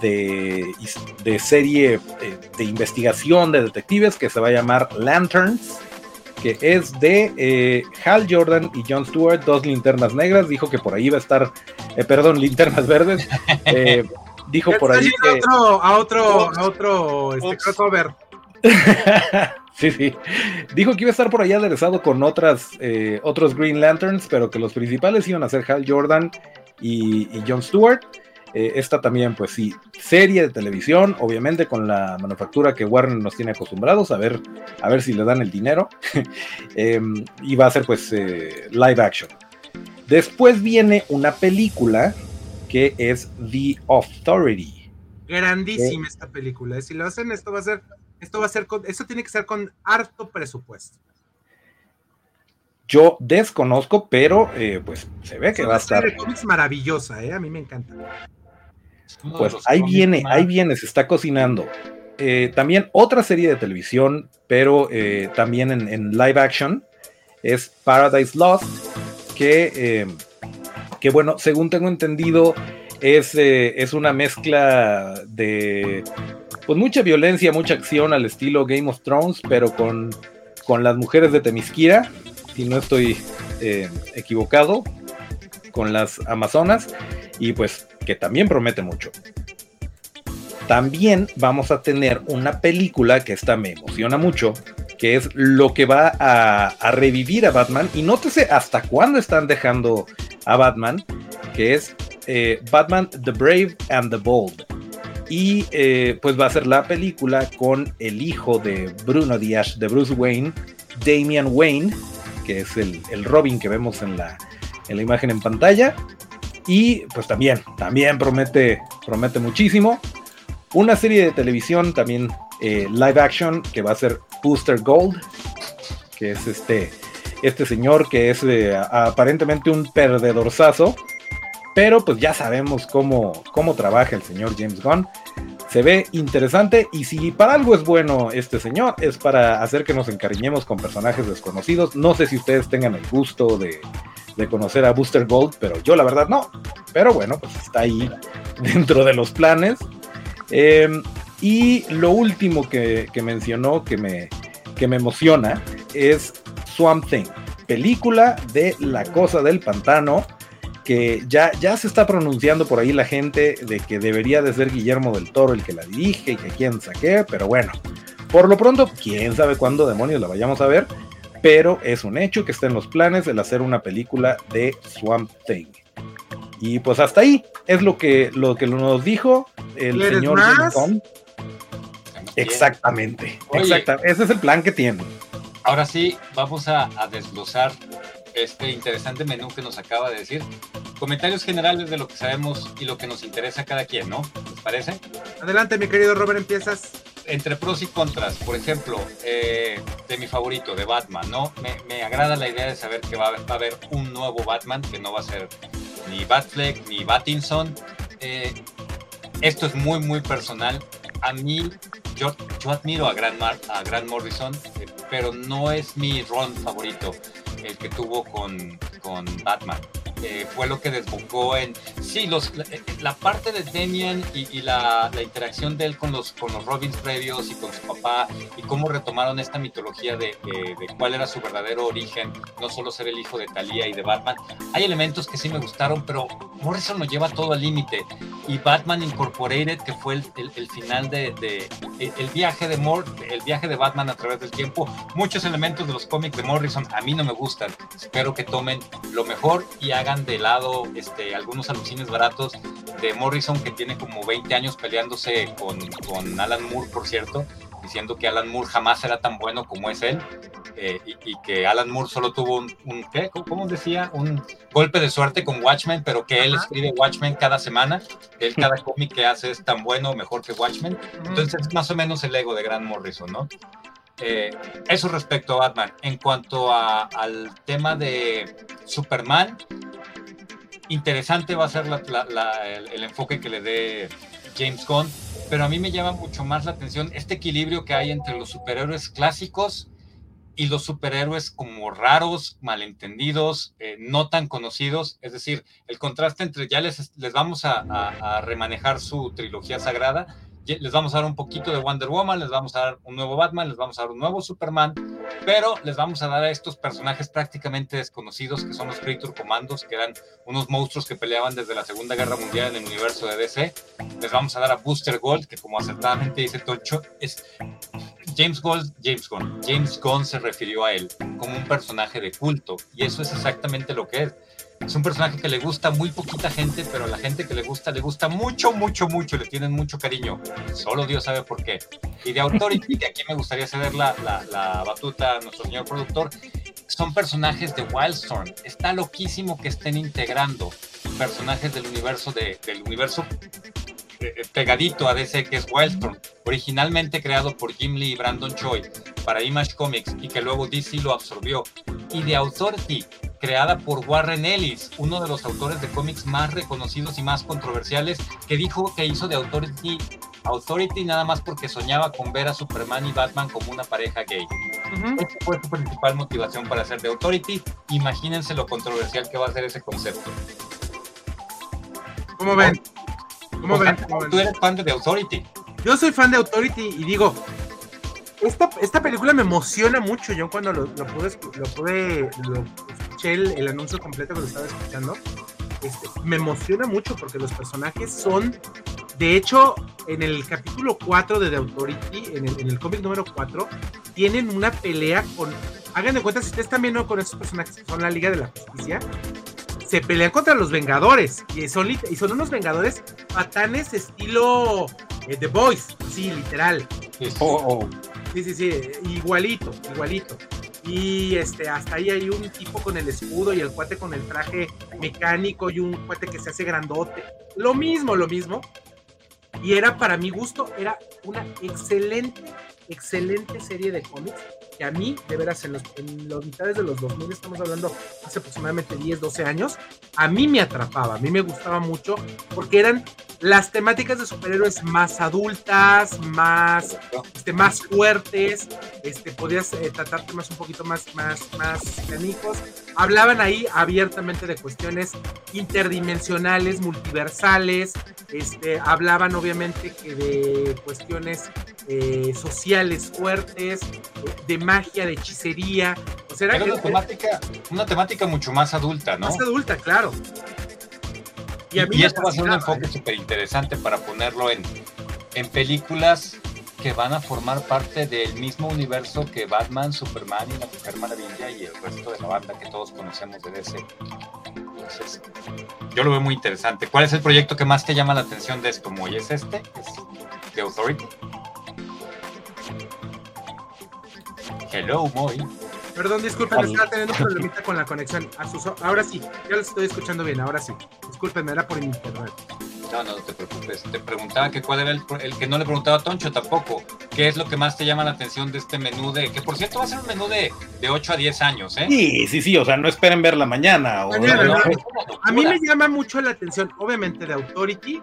de, de serie de investigación de detectives que se va a llamar Lanterns que es de eh, Hal Jordan y John Stewart, dos linternas negras. Dijo que por ahí va a estar, eh, perdón, linternas verdes. Eh, dijo por ahí. Que... A otro, a otro, a otro este, crossover. sí, sí. Dijo que iba a estar por ahí aderezado con otras, eh, otros Green Lanterns, pero que los principales iban a ser Hal Jordan y, y John Stewart. Eh, esta también, pues sí, serie de televisión, obviamente con la manufactura que Warner nos tiene acostumbrados, a ver, a ver si le dan el dinero. eh, y va a ser pues eh, live action. Después viene una película que es The Authority. Grandísima esta película. Si lo hacen, esto va a ser, esto va a ser con, esto tiene que ser con harto presupuesto. Yo desconozco, pero eh, pues se ve que va a estar. Es maravillosa, ¿eh? a mí me encanta. Pues ahí viene, ahí viene, se está cocinando. Eh, también otra serie de televisión, pero eh, también en, en, live action, es Paradise Lost, que, eh, que bueno, según tengo entendido, es, eh, es una mezcla de pues mucha violencia, mucha acción al estilo Game of Thrones, pero con, con las mujeres de Temisquira, si no estoy eh, equivocado, con las Amazonas, y pues que también promete mucho. También vamos a tener una película que esta me emociona mucho, que es lo que va a, revivir a Batman. Y nótese hasta cuándo están dejando a Batman, que es eh, Batman The Brave and the Bold. Y eh, pues va a ser la película con el hijo de Bruno Díaz, de Bruce Wayne, Damian Wayne, que es el, el Robin que vemos en la, en la imagen en pantalla. Y pues también, también promete, promete muchísimo. Una serie de televisión también eh, live action que va a ser Booster Gold, que es este, este señor que es eh, aparentemente un perdedorzazo, pero pues ya sabemos cómo, cómo trabaja el señor James Gunn. Se ve interesante y si para algo es bueno este señor, es para hacer que nos encariñemos con personajes desconocidos. No sé si ustedes tengan el gusto de, conocer a Booster Gold, pero yo la verdad no. Pero bueno, pues está ahí dentro de los planes. Em, y lo último que, mencionó que me, que me emociona es Swamp Thing, película de La Cosa del Pantano que ya, ya se está pronunciando por ahí la gente de que debería de ser Guillermo del Toro el que la dirige y que quién saque, pero bueno, por lo pronto, quién sabe cuándo demonios la vayamos a ver, pero es un hecho que está en los planes el hacer una película de Swamp Thing. Y pues hasta ahí es lo que, lo que nos dijo el señor Exactamente, exactamente. Ese es el plan que tiene. Ahora sí, vamos a, a desglosar este interesante menú que nos acaba de decir. Comentarios generales de lo que sabemos y lo que nos interesa a cada quien, ¿no? ¿Les parece? Adelante, mi querido Robert, empiezas. Entre pros y contras, por ejemplo, eh, de mi favorito, de Batman, ¿no? Me, agrada la idea de saber que va, a haber un nuevo Batman, que no va a ser ni Batfleck ni Batinson. Eh, esto es muy, muy personal. A mí, yo, yo admiro a Grant, a Grant Morrison, eh, pero no es mi Ron favorito el que tuvo con, con Batman. Eh, fue lo que desbocó en sí los la, parte de Demian y, la, la, interacción de él con los con los Robins previos y con su papá y cómo retomaron esta mitología de, de, cuál era su verdadero origen no solo ser el hijo de Talia y de Batman. Hay elementos que sí me gustaron pero Morrison lo lleva todo al límite. Y Batman Incorporated que fue el, el, final de, de, el viaje de Mor el viaje de Batman a través del tiempo. Muchos elementos de los cómics de Morrison a mí no me gustan. Espero que tomen lo mejor y hagan de lado este, algunos alucines baratos de Morrison, que tiene como 20 años peleándose con, con Alan Moore, por cierto, diciendo que Alan Moore jamás será tan bueno como es él, eh, y, que Alan Moore solo tuvo un, un, ¿qué? ¿Cómo decía? Un golpe de suerte con Watchmen, pero que él escribe Watchmen cada semana, él cada cómic que hace es tan bueno o mejor que Watchmen. Entonces es más o menos el ego de Grant Morrison, ¿no? Eh, eso respecto a Batman. En cuanto al tema de Superman, interesante va a ser el, enfoque que le dé James Gunn, pero a mí me llama mucho más la atención este equilibrio que hay entre los superhéroes clásicos y los superhéroes como raros, malentendidos, eh, no tan conocidos, es decir, el contraste entre ya les, les vamos a remanejar su trilogía sagrada, les vamos a dar un poquito de Wonder Woman, les vamos a dar un nuevo Batman, les vamos a dar un nuevo Superman, pero les vamos a dar a estos personajes prácticamente desconocidos que son los Creature Commandos, que eran unos monstruos que peleaban desde la Segunda Guerra Mundial en el universo de DC. Les vamos a dar a Booster Gold, que como acertadamente dice Tocho, es James Gold, James Gunn. James Gunn se refirió a él como un personaje de culto, y eso es exactamente lo que es es un personaje que le gusta muy poquita gente, pero a la gente que le gusta, le gusta mucho, mucho, mucho, le tienen mucho cariño. Solo Dios sabe por qué. Y de Authority, que aquí me gustaría ceder la, batuta a nuestro señor productor, son personajes de Wildstorm. Está loquísimo que estén integrando personajes del universo, de, del universo pegadito a DC, que es Wildstorm, originalmente creado por Jim Lee y Brandon Choi para Image Comics y que luego DC lo absorbió. Y de Authority, creada por Warren Ellis, uno de los autores de cómics más reconocidos y más controversiales, que dijo que hizo de Authority Authority nada más porque soñaba con ver a Superman y Batman como una pareja gay. Esa fue su principal motivación para hacer de Authority. Imagínense lo controversial que va a ser ese concepto. ¿Cómo ven? ¿Cómo ven? Tú eres fan de The Authority. Yo soy fan de Authority y digo, esta, película me emociona mucho. Yo cuando lo, pude, lo pude, lo escuché el, anuncio completo que lo estaba escuchando, este, me emociona mucho porque los personajes son, de hecho, en el capítulo 4 de The Authority, en el, en el cómic número 4, tienen una pelea con, hagan de cuenta si ustedes están viendo con esos personajes que son la Liga de la Justicia, se pelean contra los Vengadores y son, y son unos Vengadores patanes estilo eh, The Boys, sí, literal. Oh, oh. Sí, sí, sí, igualito, igualito. Y este, hasta ahí hay un tipo con el escudo y el cuate con el traje mecánico y un cuate que se hace grandote. Lo mismo, lo mismo. Y era para mi gusto, era una excelente, excelente serie de cómics que a mí, de veras, en los, en los mitades de los 2000, estamos hablando hace aproximadamente 10, 12 años, a mí me atrapaba, a mí me gustaba mucho, porque eran las temáticas de superhéroes más adultas, más, este, más fuertes, este, podías eh, tratar temas un poquito más, más, más canijos. Hablaban ahí abiertamente de cuestiones interdimensionales, multiversales, este, hablaban obviamente que de cuestiones eh, sociales fuertes, de magia, de hechicería. O sea, era una, temática, una temática mucho más adulta, ¿no? Más adulta, claro. Y, esto va a ser un enfoque súper interesante para ponerlo en, en películas que van a formar parte del mismo universo que Batman, Superman y la Mujer Maravilla y el resto de la banda que todos conocemos de DC. Entonces, yo lo veo muy interesante. ¿Cuál es el proyecto que más te llama la atención de esto, Moy? ¿Es este? ¿Es The Authority? Hello, Moy. Perdón, disculpen, estaba teniendo un problemita con la conexión. Ahora sí, ya los estoy escuchando bien, ahora sí. Disculpen, era por internet. No, no, te preocupes. Te preguntaba que cuál era el, que no le preguntaba a Toncho tampoco. ¿Qué es lo que más te llama la atención de este menú de, que por cierto va a ser un menú de, de 8 a 10 años, ¿eh? Sí, sí, sí, o sea, no esperen verla mañana. O mañana a mí me llama mucho la atención, obviamente, de Authority.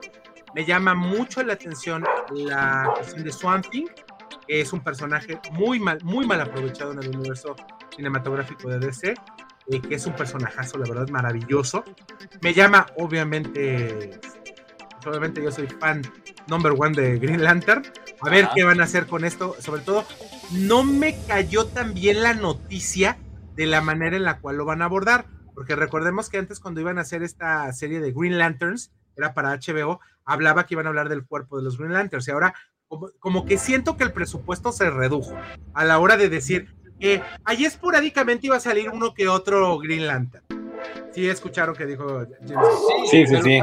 Me llama mucho la atención la cuestión de Swamp Thing, que es un personaje muy mal, muy mal aprovechado en el universo cinematográfico de DC, eh, que es un personajazo, la verdad, maravilloso. Me llama, obviamente, pues, obviamente yo soy fan number one de Green Lantern. A ver qué van a hacer con esto. Sobre todo, no me cayó tan bien la noticia de la manera en la cual lo van a abordar. Porque recordemos que antes cuando iban a hacer esta serie de Green Lanterns, era para HBO, hablaba que iban a hablar del cuerpo de los Green Lanterns. Y ahora como, como que siento que el presupuesto se redujo a la hora de decir, eh, ahí esporádicamente iba a salir uno que otro Green Lantern. Sí, escucharon que dijo Sí, sí, sí.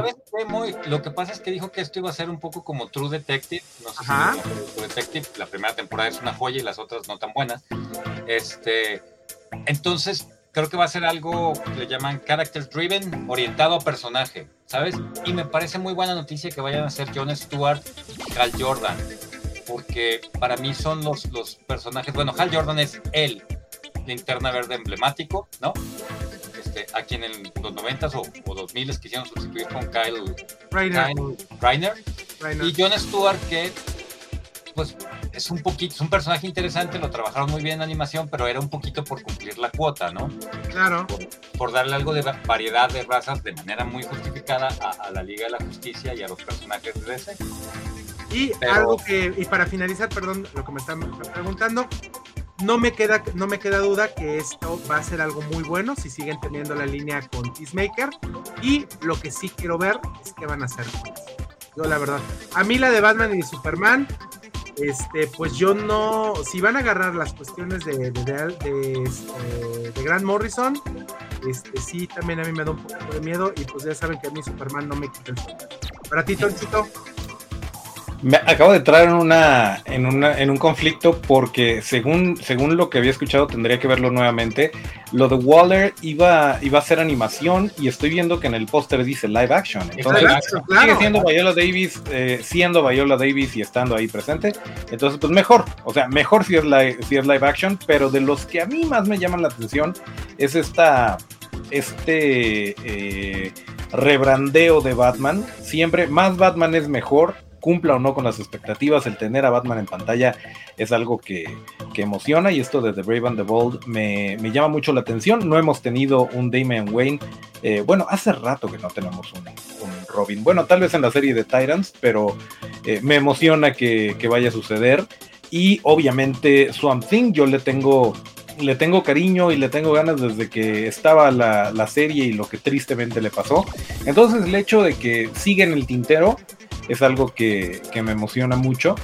lo que pasa es que dijo que esto iba a ser un poco como True Detective. No sé Ajá. si True Detective. La primera temporada es una joya y las otras no tan buenas. Este, entonces, creo que va a ser algo que le llaman character driven, orientado a personaje, ¿sabes? Y me parece muy buena noticia que vayan a ser John Stewart y Hal Jordan porque para mí son los, los personajes, bueno, Hal Jordan es el linterna verde emblemático, ¿no? Este, a quien en los 90s o, o 2000 quisieron sustituir con Kyle Reiner. y John Stewart que pues es un poquito, es un personaje interesante, lo trabajaron muy bien en animación, pero era un poquito por cumplir la cuota, ¿no? Claro. Por, darle algo de variedad de razas de manera muy justificada a, a, la Liga de la Justicia y a los personajes de DC. Y algo que, y para finalizar, perdón, lo que me están preguntando, no me queda, no me queda duda que esto va a ser algo muy bueno si siguen teniendo la línea con Peacemaker. Y lo que sí quiero ver es qué van a hacer. Yo la verdad, a mí la de Batman y Superman, este, pues yo no, si van a agarrar las cuestiones de, de, de, este, Grant Morrison, este, sí, también a mí me da un poco de miedo y pues ya saben que a mí Superman no me quita el sueño. Para ti, Tonchito. Me acabo de entrar en una, en una en un conflicto porque según, según lo que había escuchado tendría que verlo nuevamente. Lo de Waller iba, iba a ser animación y estoy viendo que en el póster dice live action. Entonces sigue siendo Viola Davis, eh, siendo Viola Davis y estando ahí presente. Entonces, pues mejor, o sea, mejor si es, live, si es live action, pero de los que a mí más me llaman la atención es esta este eh, rebrandeo de Batman. Siempre más Batman es mejor cumpla o no con las expectativas, el tener a Batman en pantalla es algo que, emociona y esto de The Brave and the Bold me, llama mucho la atención. No hemos tenido un Damian Wayne, eh, bueno, hace rato que no tenemos un, Robin, bueno, tal vez en la serie de Titans, pero eh, me emociona que, vaya a suceder. Y obviamente Swamp Thing, yo le tengo le tengo cariño y le tengo ganas desde que estaba la, la, serie y lo que tristemente le pasó. Entonces el hecho de que siga en el tintero es algo que, me emociona mucho.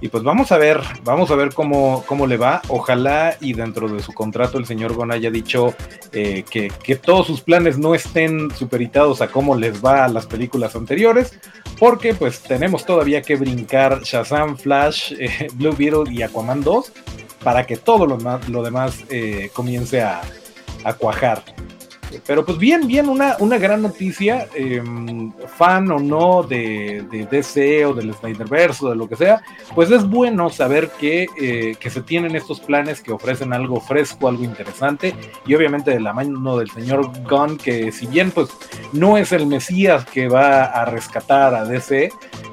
Y pues vamos a ver, vamos a ver cómo, cómo le va. Ojalá y dentro de su contrato el señor Gon haya dicho eh, que, todos sus planes no estén superitados a cómo les va a las películas anteriores, porque pues tenemos todavía que brincar Shazam, Flash, eh, Blue Beetle y Aquaman 2 para que todo lo, demás eh, comience a cuajar. Pero pues bien, bien, una, una gran noticia, em, fan o no de, de, DC o del Snyderverse o de lo que sea, pues es bueno saber que, eh, que se tienen estos planes que ofrecen algo fresco, algo interesante, y obviamente de la mano del señor Gunn, que si bien pues no es el Mesías que va a rescatar a DC,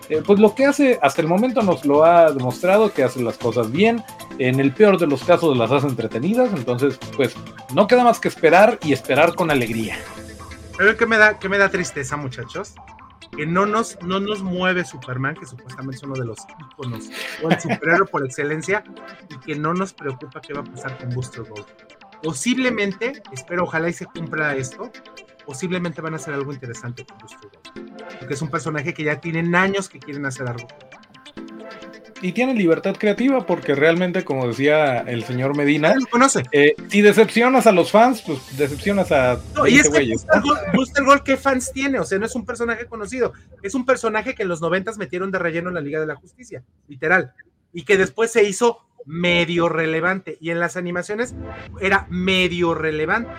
eh, pues lo que hace hasta el momento nos lo ha demostrado que hace las cosas bien, en el peor de los casos las hace entretenidas, entonces pues no queda más que esperar y esperar con alegría. Pero que me da, que me da tristeza, muchachos, que no nos, no nos mueve Superman, que supuestamente es uno de los íconos o el superhéroe por excelencia, y que no nos preocupa qué va a pasar con Booster Gold. Posiblemente, espero, ojalá y se cumpla esto, posiblemente van a hacer algo interesante con Booster Gold. Porque es un personaje que ya tienen años que quieren hacer algo. Y tiene libertad creativa porque realmente, como decía el señor Medina, lo conoce. Eh, si decepcionas a los fans, pues decepcionas a... No, y es que Booster Gold, ¿qué fans tiene? O sea, no es un personaje conocido, es un personaje que en los noventas metieron de relleno en la Liga de la Justicia, literal, y que después se hizo medio relevante, y en las animaciones era medio relevante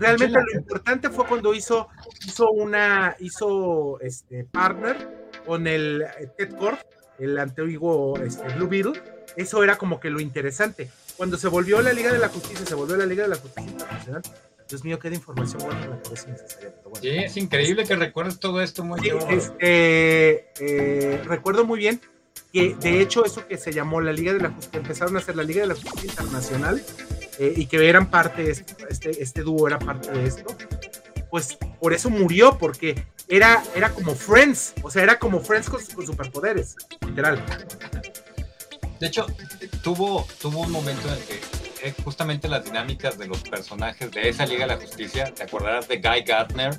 Realmente lo importante fue cuando hizo, hizo una, hizo este partner con el eh, Ted Kord, el antiguo este, Blue Beetle. Eso era como que lo interesante. Cuando se volvió la Liga de la Justicia, se volvió la Liga de la Justicia Internacional. Dios mío, qué de información buena en la cabeza necesaria. Sí, es increíble que recuerdes todo esto muy bien. Este, eh, recuerdo muy bien que de hecho eso que se llamó la Liga de la Justicia, empezaron a hacer la Liga de la Justicia Internacional, eh, y que eran parte, este, este dúo era parte de esto, pues por eso murió, porque era, era como Friends, o sea, era como Friends con, superpoderes, literal. De hecho, tuvo, tuvo un momento en el que eh, justamente las dinámicas de los personajes de esa Liga de la Justicia, te acordarás de Guy Gardner,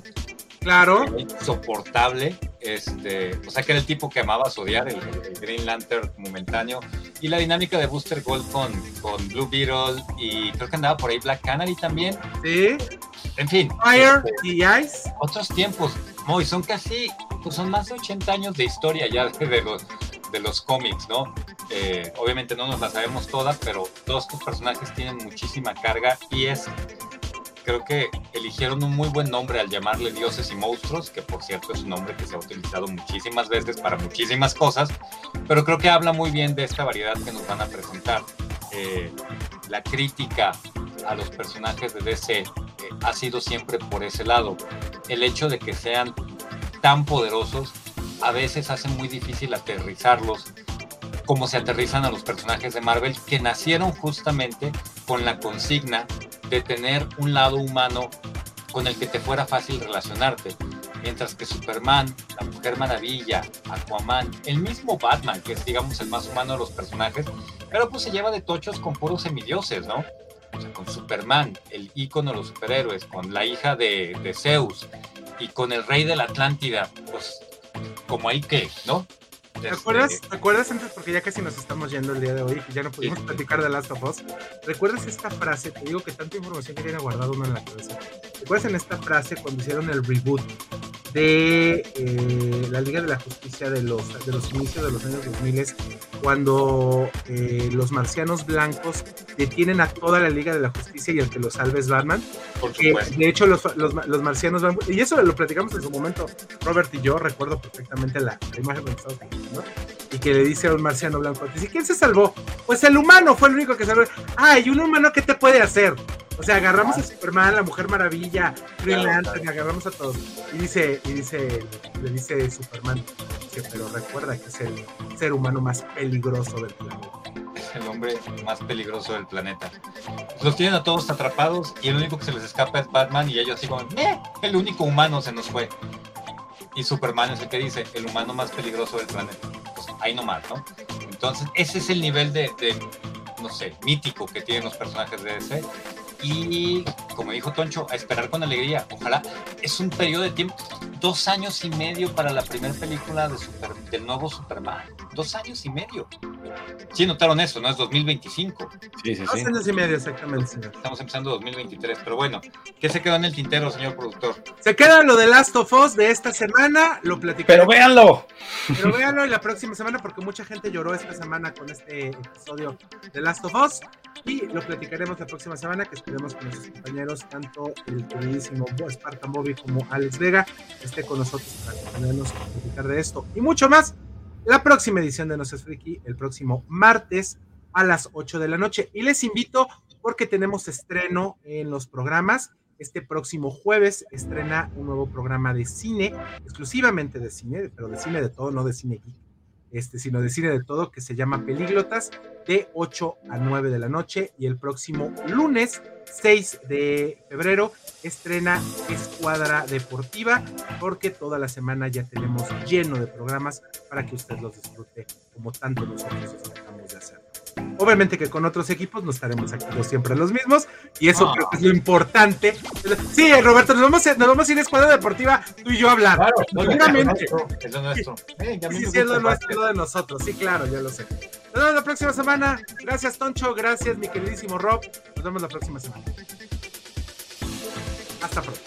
Claro. Insoportable. Este, o sea, que era el tipo que amaba odiar, el, Green Lantern momentáneo. Y la dinámica de Booster Gold con, con Blue Beetle y creo que andaba por ahí Black Canary también. Sí. En fin. Fire este, y Ice. Otros tiempos. Muy, son casi, pues son más de 80 años de historia ya de los, de los cómics, ¿no? Eh, obviamente no nos la sabemos todas, pero todos estos personajes tienen muchísima carga y es creo que eligieron un muy buen nombre al llamarle dioses y monstruos, que por cierto es un nombre que se ha utilizado muchísimas veces para muchísimas cosas, pero creo que habla muy bien de esta variedad que nos van a presentar. Eh, la crítica a los personajes de DC eh, ha sido siempre por ese lado. El hecho de que sean tan poderosos a veces hace muy difícil aterrizarlos como se aterrizan a los personajes de Marvel que nacieron justamente con la consigna de tener un lado humano con el que te fuera fácil relacionarte. Mientras que Superman, la Mujer Maravilla, Aquaman, el mismo Batman, que es digamos el más humano de los personajes, pero pues se lleva de tochos con puros semidioses, ¿no? O sea, con Superman, el ícono de los superhéroes, con la hija de, Zeus y con el rey de la Atlántida, pues como ahí que, ¿no? ¿Te acuerdas, ¿Te acuerdas antes? Porque ya casi nos estamos yendo el día de hoy y ya no pudimos platicar de Last of Us. ¿Recuerdas esta frase? Te digo que tanta información que tiene guardado uno en la cabeza. ¿Recuerdas en esta frase cuando hicieron el reboot de eh, la Liga de la Justicia de los, de los inicios de los años 2000, cuando eh, los marcianos blancos detienen a toda la Liga de la Justicia y el que lo salve es Batman. Porque, de hecho, los, los, los, marcianos. Y eso lo platicamos en su momento, Robert y yo, recuerdo perfectamente la, imagen de Estados Unidos, Y que le dice a un marciano blanco: dice, ¿quién se salvó? Pues el humano fue el único que salvó. ¡Ay, un humano qué te puede hacer? O sea, agarramos a Superman, la Mujer Maravilla, Green Lantern, agarramos a todos. Y dice, y dice, le dice Superman, pero recuerda que es el ser humano más peligroso del planeta. Es el hombre más peligroso del planeta. Los tienen a todos atrapados y el único que se les escapa es Batman y ellos así como, ¡eh! El único humano se nos fue. Y Superman es el que dice, el humano más peligroso del planeta. Pues ahí nomás, ¿no? Entonces, ese es el nivel de, de no sé, mítico que tienen los personajes de DC y como dijo Toncho, a esperar con alegría. Ojalá es un periodo de tiempo, dos años y medio para la primera película de super, del nuevo Superman. Dos años y medio. Sí, notaron eso, ¿no? Es 2025. Sí, sí, Dos sí. años y medio, exactamente, señor. Estamos empezando 2023, pero bueno, ¿qué se quedó en el tintero, señor productor? Se queda lo de Last of Us de esta semana, lo Pero platicaremos. véanlo. Pero véanlo y la próxima semana, porque mucha gente lloró esta semana con este episodio de Last of Us. Y lo platicaremos la próxima semana, que esperemos que nuestros compañeros, tanto el queridísimo Spartan Bobby como Alex Vega, esté con nosotros para acompañarnos a platicar de esto y mucho más. La próxima edición de No Seas Friki, el próximo martes a las 8 de la noche. Y les invito porque tenemos estreno en los programas. Este próximo jueves estrena un nuevo programa de cine, exclusivamente de cine, pero de cine de todo, no de cine geek, este, sino de cine de todo, que se llama Pelíglotas, de 8 a 9 de la noche. Y el próximo lunes, 6 de febrero, estrena Escuadra Deportiva, porque toda la semana ya tenemos lleno de programas para que usted los disfrute como tanto nosotros de hacer. Obviamente que con otros equipos no estaremos activos siempre los mismos, y eso Ah. creo que es lo importante. Sí, Roberto, nos vamos a, nos vamos a ir a Escuadra Deportiva, tú y yo a hablar. Seguramente. Es lo nuestro. Eh, Sí, sí, es lo nuestro, es lo de nosotros. Sí, claro, ya lo sé. Nos vemos la próxima semana. Gracias, Toncho. Gracias, mi queridísimo Rob. Nos vemos la próxima semana. Hasta pronto.